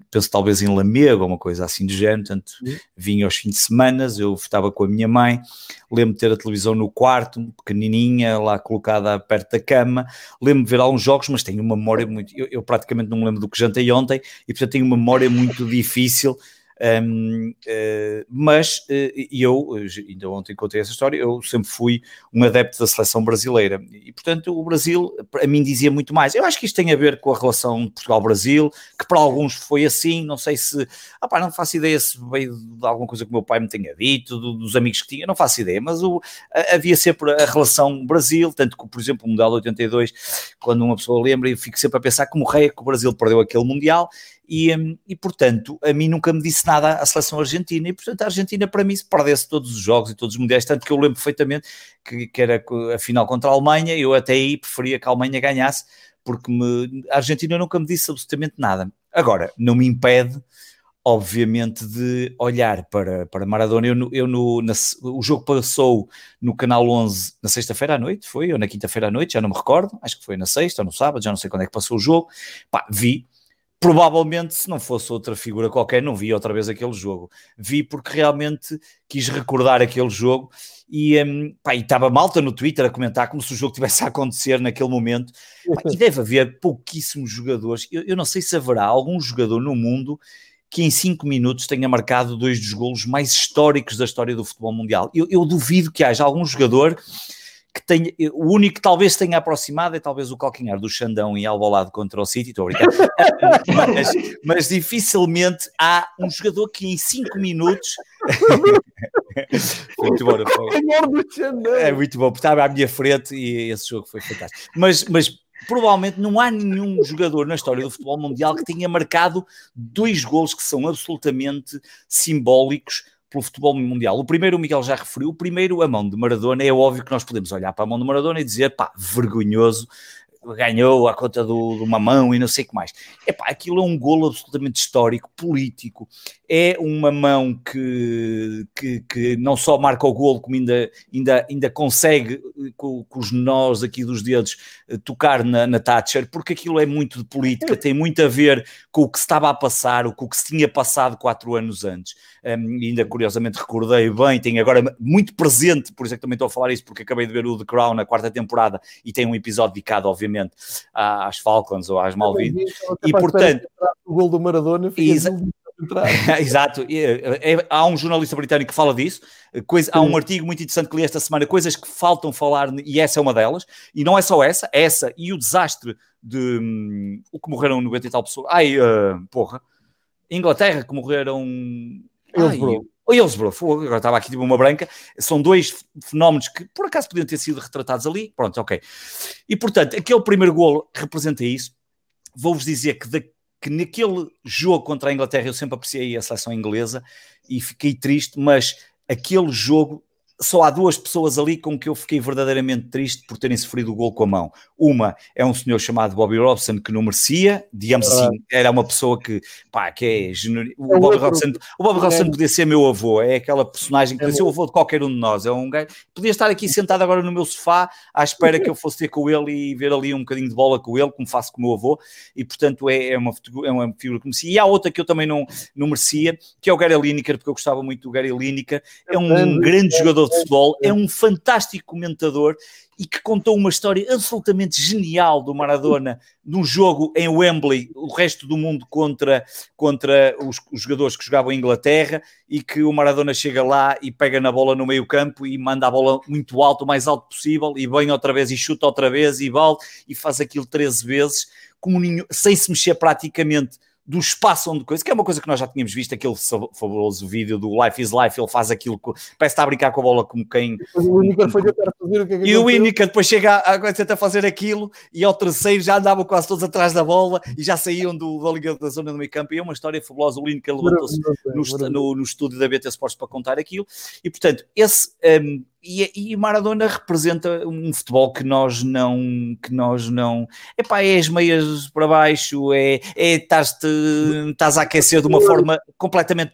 penso talvez em Lamego, uma coisa assim do género. Portanto, uhum. vinha aos fins de semana, eu estava com a minha mãe. Lembro de ter a televisão no quarto, pequenininha, lá colocada perto da cama. Lembro de ver alguns jogos, mas tenho uma memória muito. Eu, eu praticamente não me lembro do que jantei ontem, e portanto tenho uma memória muito difícil um, uh, eh, mas uh, eu, ainda ontem contei essa história, eu sempre fui um adepto da seleção brasileira e, portanto, o Brasil a mim dizia muito mais. Eu acho que isto tem a ver com a relação Portugal-Brasil, que para alguns foi assim. Não sei se, ah, não faço ideia se veio de alguma coisa que o meu pai me tenha dito, do, dos amigos que tinha, não faço ideia, mas o, havia sempre a relação Brasil. Tanto que, por exemplo, o Mundial 82, quando uma pessoa lembra, eu fico sempre a pensar como rei é que o Brasil perdeu aquele Mundial e, hum, e, portanto, a mim nunca me disse nada a seleção argentina, e portanto a Argentina para mim se perdesse todos os jogos e todos os mundiais, tanto que eu lembro perfeitamente que, que era a final contra a Alemanha, eu até aí preferia que a Alemanha ganhasse, porque me, a Argentina nunca me disse absolutamente nada. Agora, não me impede, obviamente, de olhar para, para Maradona. Eu, eu no, na, o jogo passou no Canal 11 na sexta-feira à noite, foi? Ou na quinta-feira à noite, já não me recordo, acho que foi na sexta ou no sábado, já não sei quando é que passou o jogo. Pá, vi, provavelmente, se não fosse outra figura qualquer, não vi outra vez aquele jogo. Vi porque realmente quis recordar aquele jogo e um, estava malta no Twitter a comentar como se o jogo tivesse a acontecer naquele momento. Pá, e deve haver pouquíssimos jogadores. Eu, eu, não sei se haverá algum jogador no mundo que em cinco minutos tenha marcado dois dos golos mais históricos da história do futebol mundial. Eu, eu duvido que haja algum jogador que tenha, o único que talvez tenha aproximado é talvez o calcanhar do Xandão em Alvalade contra o City, estou a brincar, mas, mas, dificilmente há um jogador que em 5 minutos foi muito bom, é muito bom, porque estava à minha frente e esse jogo foi fantástico, mas, mas provavelmente não há nenhum jogador na história do futebol mundial que tenha marcado dois golos que são absolutamente simbólicos pelo futebol mundial. O primeiro, o Miguel já referiu, o primeiro, a mão de Maradona, é óbvio que nós podemos olhar para a mão de Maradona e dizer, pá, vergonhoso, ganhou a conta do, do mamão e não sei o que mais. Epá, aquilo é um golo absolutamente histórico, político, é uma mão que, que, que não só marca o golo, como ainda, ainda, ainda consegue, com, com os nós aqui dos dedos, eh, tocar na, na Thatcher, porque aquilo é muito de política, tem muito a ver com o que se estava a passar, com o que se tinha passado quatro anos antes. Um, ainda curiosamente recordei bem, tenho agora muito presente, por isso é que também estou a falar isso, porque acabei de ver o The Crown na quarta temporada e tem um episódio dedicado, obviamente, às Falcons ou às Malvinas. E portanto. O gol do Maradona exa Exato, é, é, há um jornalista britânico que fala disso. Coisa, há um artigo muito interessante que li esta semana, coisas que faltam falar, e essa é uma delas. E não é só essa, essa e o desastre de um, o que morreram 90 e tal pessoas. Ai, uh, porra, Inglaterra, que morreram O Hillsborough, agora estava aqui tipo uma branca, são dois fenómenos que por acaso podiam ter sido retratados ali, pronto, ok. E portanto, aquele primeiro golo representa isso. Vou-vos dizer que, de, que naquele jogo contra a Inglaterra eu sempre apreciei a seleção inglesa e fiquei triste, mas aquele jogo só há duas pessoas ali com que eu fiquei verdadeiramente triste por terem sofrido o gol com a mão. Uma é um senhor chamado Bobby Robson que não merecia, digamos ah. assim, era uma pessoa que, pá, que é genuíno. O, Bobby Robson, o Bobby Robson podia ser meu avô, é aquela personagem que podia ser o avô de qualquer um de nós. É um gajo, podia estar aqui sentado agora no meu sofá à espera que eu fosse ter com ele e ver ali um bocadinho de bola com ele, como faço com o meu avô, e portanto é, é, uma, é uma figura que merecia. E há outra que eu também não, não merecia, que é o Gary Lineker, porque eu gostava muito do Gary Lineker, é um, um grande jogador de futebol, é um fantástico comentador e que contou uma história absolutamente genial do Maradona num jogo em Wembley, o resto do mundo contra, contra os, os, jogadores que jogavam em Inglaterra, e que o Maradona chega lá e pega na bola no meio campo e manda a bola muito alto, o mais alto possível, e vem outra vez e chuta outra vez e vale, e faz aquilo 13 vezes, nenhum, sem se mexer praticamente do espaço onde coisa, que é uma coisa que nós já tínhamos visto, aquele fabuloso vídeo do Life is Life, ele faz aquilo, parece estar a brincar com a bola como quem... O Inica foi tentar fazer o que é que E o Inica depois chega a, a tentar fazer aquilo e ao terceiro já andavam quase todos atrás da bola e já saíam do, da liga da zona do meio campo e é uma história fabulosa, o Inica levantou-se no, no, no, estúdio da BT Sports para contar aquilo. E portanto, esse... Um, e, e Maradona representa um futebol que nós não que nós não epá, é as meias para baixo é, é estás a aquecer de uma forma completamente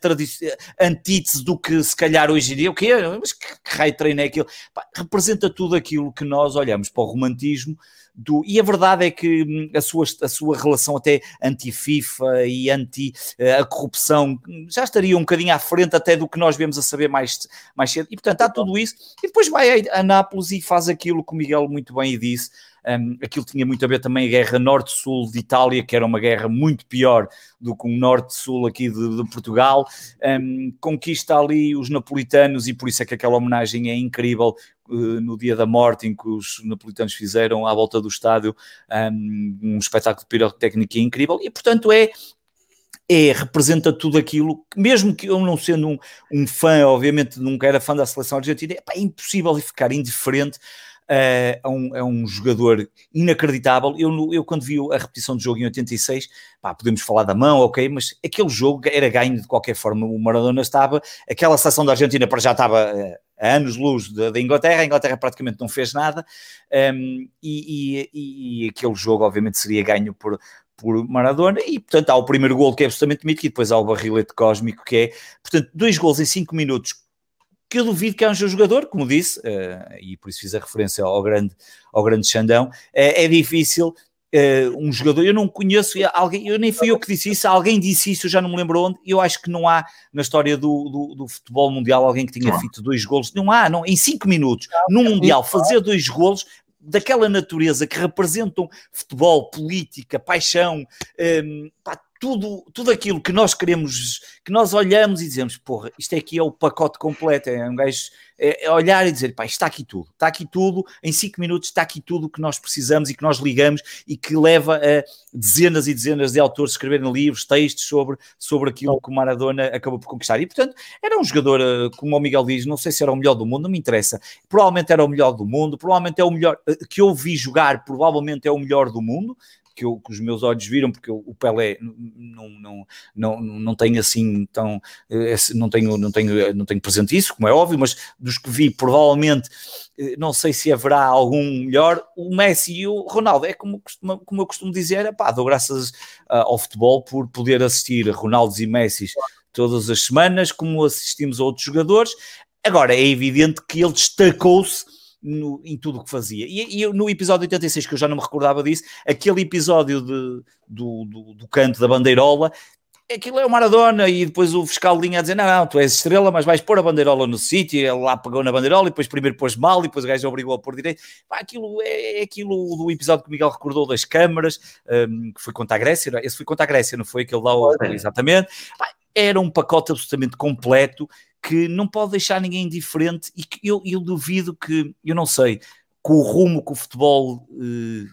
antítese do que se calhar hoje em dia o que é? Mas que, que raio treino é aquilo? Epá, representa tudo aquilo que nós olhamos para o romantismo do. E a verdade é que hum, a sua, a sua relação até anti-FIFA e anti eh, corrupção já estaria um bocadinho à frente até do que nós vemos a saber mais, mais cedo. E portanto há tudo isso. E depois vai a, Nápoles e faz aquilo que o Miguel muito bem disse. Um, aquilo tinha muito a ver também a guerra norte-sul de Itália, que era uma guerra muito pior do que o norte-sul aqui de, de Portugal. Um, conquista ali os napolitanos e por isso é que aquela homenagem é incrível no dia da morte em que os napolitanos fizeram à volta do estádio um, um espetáculo de pirotécnica incrível e portanto é é, representa tudo aquilo, mesmo que eu não sendo um, um fã, obviamente nunca era fã da seleção argentina, é, pá, é impossível ficar indiferente uh, a, um, a um jogador inacreditável. Eu, eu, quando vi a repetição do jogo em 86, pá, podemos falar da mão, ok, mas aquele jogo era ganho de qualquer forma. O Maradona estava, aquela seleção da Argentina para já estava. Uh, anos-luz da, Inglaterra, a Inglaterra praticamente não fez nada, um, e, e, e, aquele jogo obviamente seria ganho por, por Maradona, e portanto há o primeiro gol que é absolutamente mítico, e depois há o barrilete cósmico que é, portanto, dois gols em cinco minutos que eu duvido que haja um jogador, como disse, uh, e por isso fiz a referência ao grande, ao grande Xandão, uh, é difícil uh, um jogador, eu não conheço alguém, eu nem fui eu que disse isso, alguém disse isso, eu já não me lembro onde, eu acho que não há na história do, do, do futebol mundial alguém que tenha feito dois golos, não há, não, em cinco minutos, no Mundial, fazer dois golos, daquela natureza que representam futebol, política, paixão, um, ehm, pá, tudo, tudo aquilo que nós queremos, que nós olhamos e dizemos, porra, isto aqui é o pacote completo, é um gajo é, é olhar e dizer, pá, está aqui tudo, está aqui tudo, em cinco minutos está aqui tudo que nós precisamos e que nós ligamos e que leva a dezenas e dezenas de autores escreverem livros, textos sobre, sobre aquilo que o Maradona acabou por conquistar. E, portanto, era um jogador, eh, como o Miguel diz, não sei se era o melhor do mundo, não me interessa, provavelmente era o melhor do mundo, provavelmente é o melhor, eh, que eu vi jogar, provavelmente é o melhor do mundo, que, eu, que os meus olhos viram, porque o Pelé não, não, não, não tem assim tão eh, não tenho, não, tenho, não tenho presente isso, como é óbvio, mas dos que vi, provavelmente eh, não sei se haverá algum melhor. O Messi e o Ronaldo, é como, como eu costumo dizer, é pá, dou graças ao futebol por poder assistir a Ronaldos e Messi todas as semanas, como assistimos a outros jogadores. Agora, é evidente que ele destacou-se no, em tudo o que fazia. E, e, no episódio 86, que eu já não me recordava disso, aquele episódio de, do, do, do canto da bandeirola, aquilo é o Maradona e depois o fiscal linha a dizer, não, não, tu és estrela, mas vais pôr a bandeirola no sítio, ele lá pegou na bandeirola e depois primeiro pôs mal e depois o gajo obrigou a pôr direito. Pá, aquilo é, é aquilo do episódio que o Miguel recordou das câmaras, um, que foi contra a Grécia, é? esse foi contra a Grécia, não foi? Aquele lá, exatamente. Pá, era um pacote absolutamente completo que não pode deixar ninguém indiferente e que eu, eu duvido que, eu não sei, com o rumo que o futebol eh,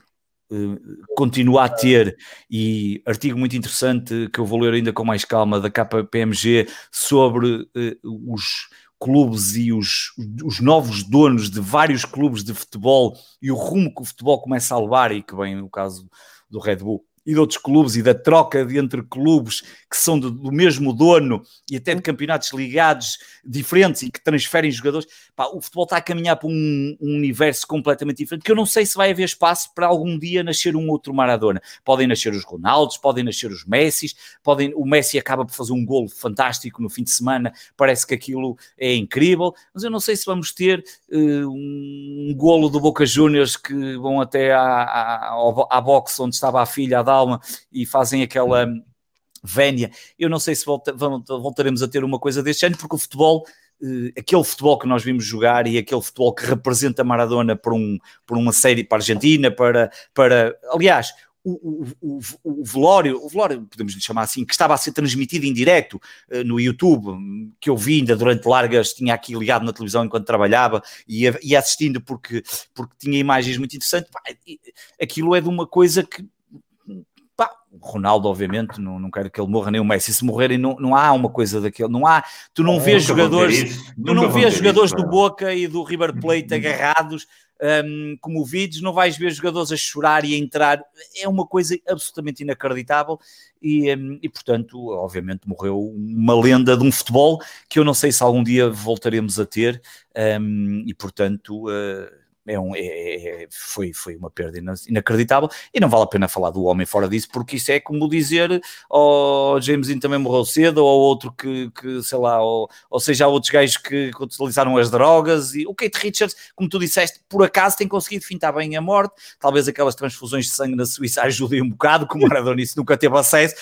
eh, continua a ter, e artigo muito interessante que eu vou ler ainda com mais calma da KPMG sobre eh, os clubes e os, os novos donos de vários clubes de futebol e o rumo que o futebol começa a levar, e que vem o caso do Red Bull e de outros clubes e da troca de entre clubes que são do, do mesmo dono e até de campeonatos ligados diferentes e que transferem jogadores, pá, o futebol está a caminhar para um, um, universo completamente diferente, que eu não sei se vai haver espaço para algum dia nascer um outro Maradona. Podem nascer os Ronaldos, podem nascer os Messis, podem, o Messi acaba por fazer um golo fantástico no fim de semana, parece que aquilo é incrível, mas eu não sei se vamos ter uh, um golo do Boca Juniors que vão até à, à, à box onde estava a filha, a E fazem aquela vénia. Eu não sei se volta, voltaremos a ter uma coisa deste ano, porque o futebol, eh, aquele futebol que nós vimos jogar e aquele futebol que representa Maradona por, um, por uma série para a Argentina, para, para aliás, o, o, o, velório, o velório, podemos lhe chamar assim, que estava a ser transmitido em direto uh, no YouTube, que eu vi ainda durante largas, tinha aqui ligado na televisão enquanto trabalhava e ia, assistindo porque, porque tinha imagens muito interessantes. Aquilo é de uma coisa que Pá, o Ronaldo, obviamente, não, não quero que ele morra, nem o Messi. Se morrerem, não, não há uma coisa daquele. Não há, tu não, vês jogadores, tu não vês jogadores do Boca e do River Plate agarrados um, como vídeos, não vais ver jogadores a chorar e a entrar. É uma coisa absolutamente inacreditável. E, um, e, portanto, obviamente, morreu uma lenda de um futebol que eu não sei se algum dia voltaremos a ter. Um, e, portanto. Uh, é um, é, é, foi, foi uma perda inacreditável. E não vale a pena falar do homem fora disso, porque isso é como dizer oh, James Dean também morreu cedo, ou outro que, que sei lá, ou, ou seja, há outros gajos que, que, utilizaram as drogas e o Kate Richards, como tu disseste, por acaso tem conseguido fintar bem a morte, talvez aquelas transfusões de sangue na Suíça ajudem um bocado, como o Maradona isso nunca teve acesso,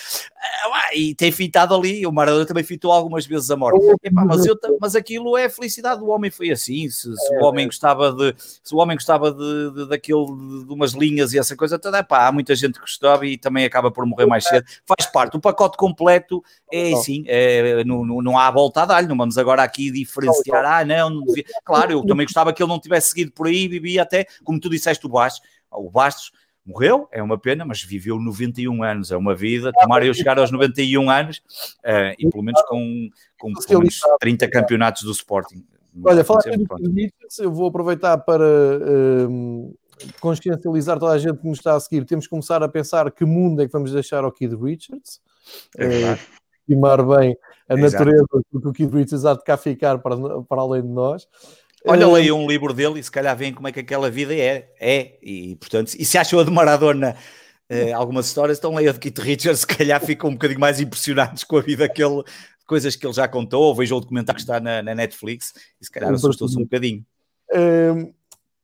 ah, e tem fintado ali, o Maradona também fintou algumas vezes a morte, Epá, mas, eu, mas aquilo é a felicidade do homem, foi assim, se, se o homem gostava de se o homem gostava de, de, daquele, de, umas linhas e essa coisa toda, pá, há muita gente que gostava e também acaba por morrer mais cedo. Faz parte, o pacote completo é assim, é, não, não, não há volta a dar-lhe, não vamos agora aqui diferenciar, ah, não, não devia. Claro, eu também gostava que ele não tivesse seguido por aí, vivia até, como tu disseste, o Bastos, o Bastos morreu, é uma pena, mas viveu 91 anos, é uma vida, tomara eu chegar aos 91 anos, uh, e pelo menos com, com pelo menos 30 campeonatos do Sporting. Olha, falar de eu vou aproveitar para um, consciencializar toda a gente que nos está a seguir. Temos que começar a pensar que mundo é que vamos deixar ao Kid Richards. É uh, estimar bem a natureza do o Kid Richards há de cá ficar para, para além de nós. Olha, uh, leia um livro dele e se calhar veem como é que aquela vida é. É, e portanto, e se acham a de Maradona uh, algumas histórias, então leia de Kit Richards, se calhar ficam um bocadinho mais impressionados com a vida que ele, coisas que ele já contou, ou veja o documentário que está na, na Netflix, e se calhar assustou-se um bocadinho. Uh,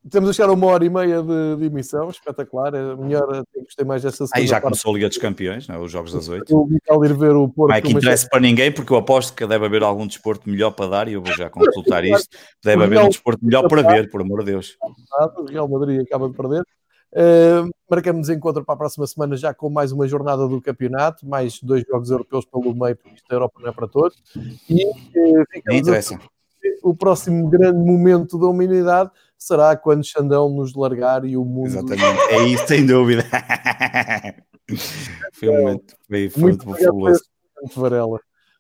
Temos a chegar a uma hora e meia de, de emissão, espetacular. É melhor, gostei mais dessa Aí já começou a Liga dos Campeões, não? É? os Jogos das Oito. O Vital ir ver o Porto. Não é que interessa para ninguém, porque eu aposto que deve haver algum desporto melhor para dar e eu vou já consultar isto. Deve haver um desporto melhor para ver, por amor de Deus. O Real Madrid acaba de perder. Uh, marcamos encontro para a próxima semana já com mais uma jornada do campeonato, mais dois jogos europeus pelo meio, porque isto a Europa não é para todos. E uh, interessa. O próximo grande momento da humanidade será quando Xandão nos largar e o mundo. Exatamente, é isso, sem dúvida. foi um momento, foi, foi muito, muito fabuloso. Varela.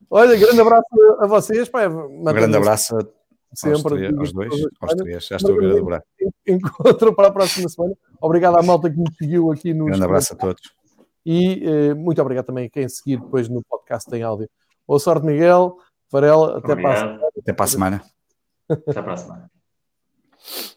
Olha, grande abraço a vocês. Pá, um grande abraço sempre aos, três, aos dois, aos três. Já estou a ver a dobrar. Encontro para a próxima semana. Obrigado à malta que nos seguiu aqui no. Grande abraço a todos. E eh, muito obrigado também a quem seguir depois no podcast em áudio. Boa sorte, Miguel. Varela, até para a semana. Até para a semana. Até para a semana.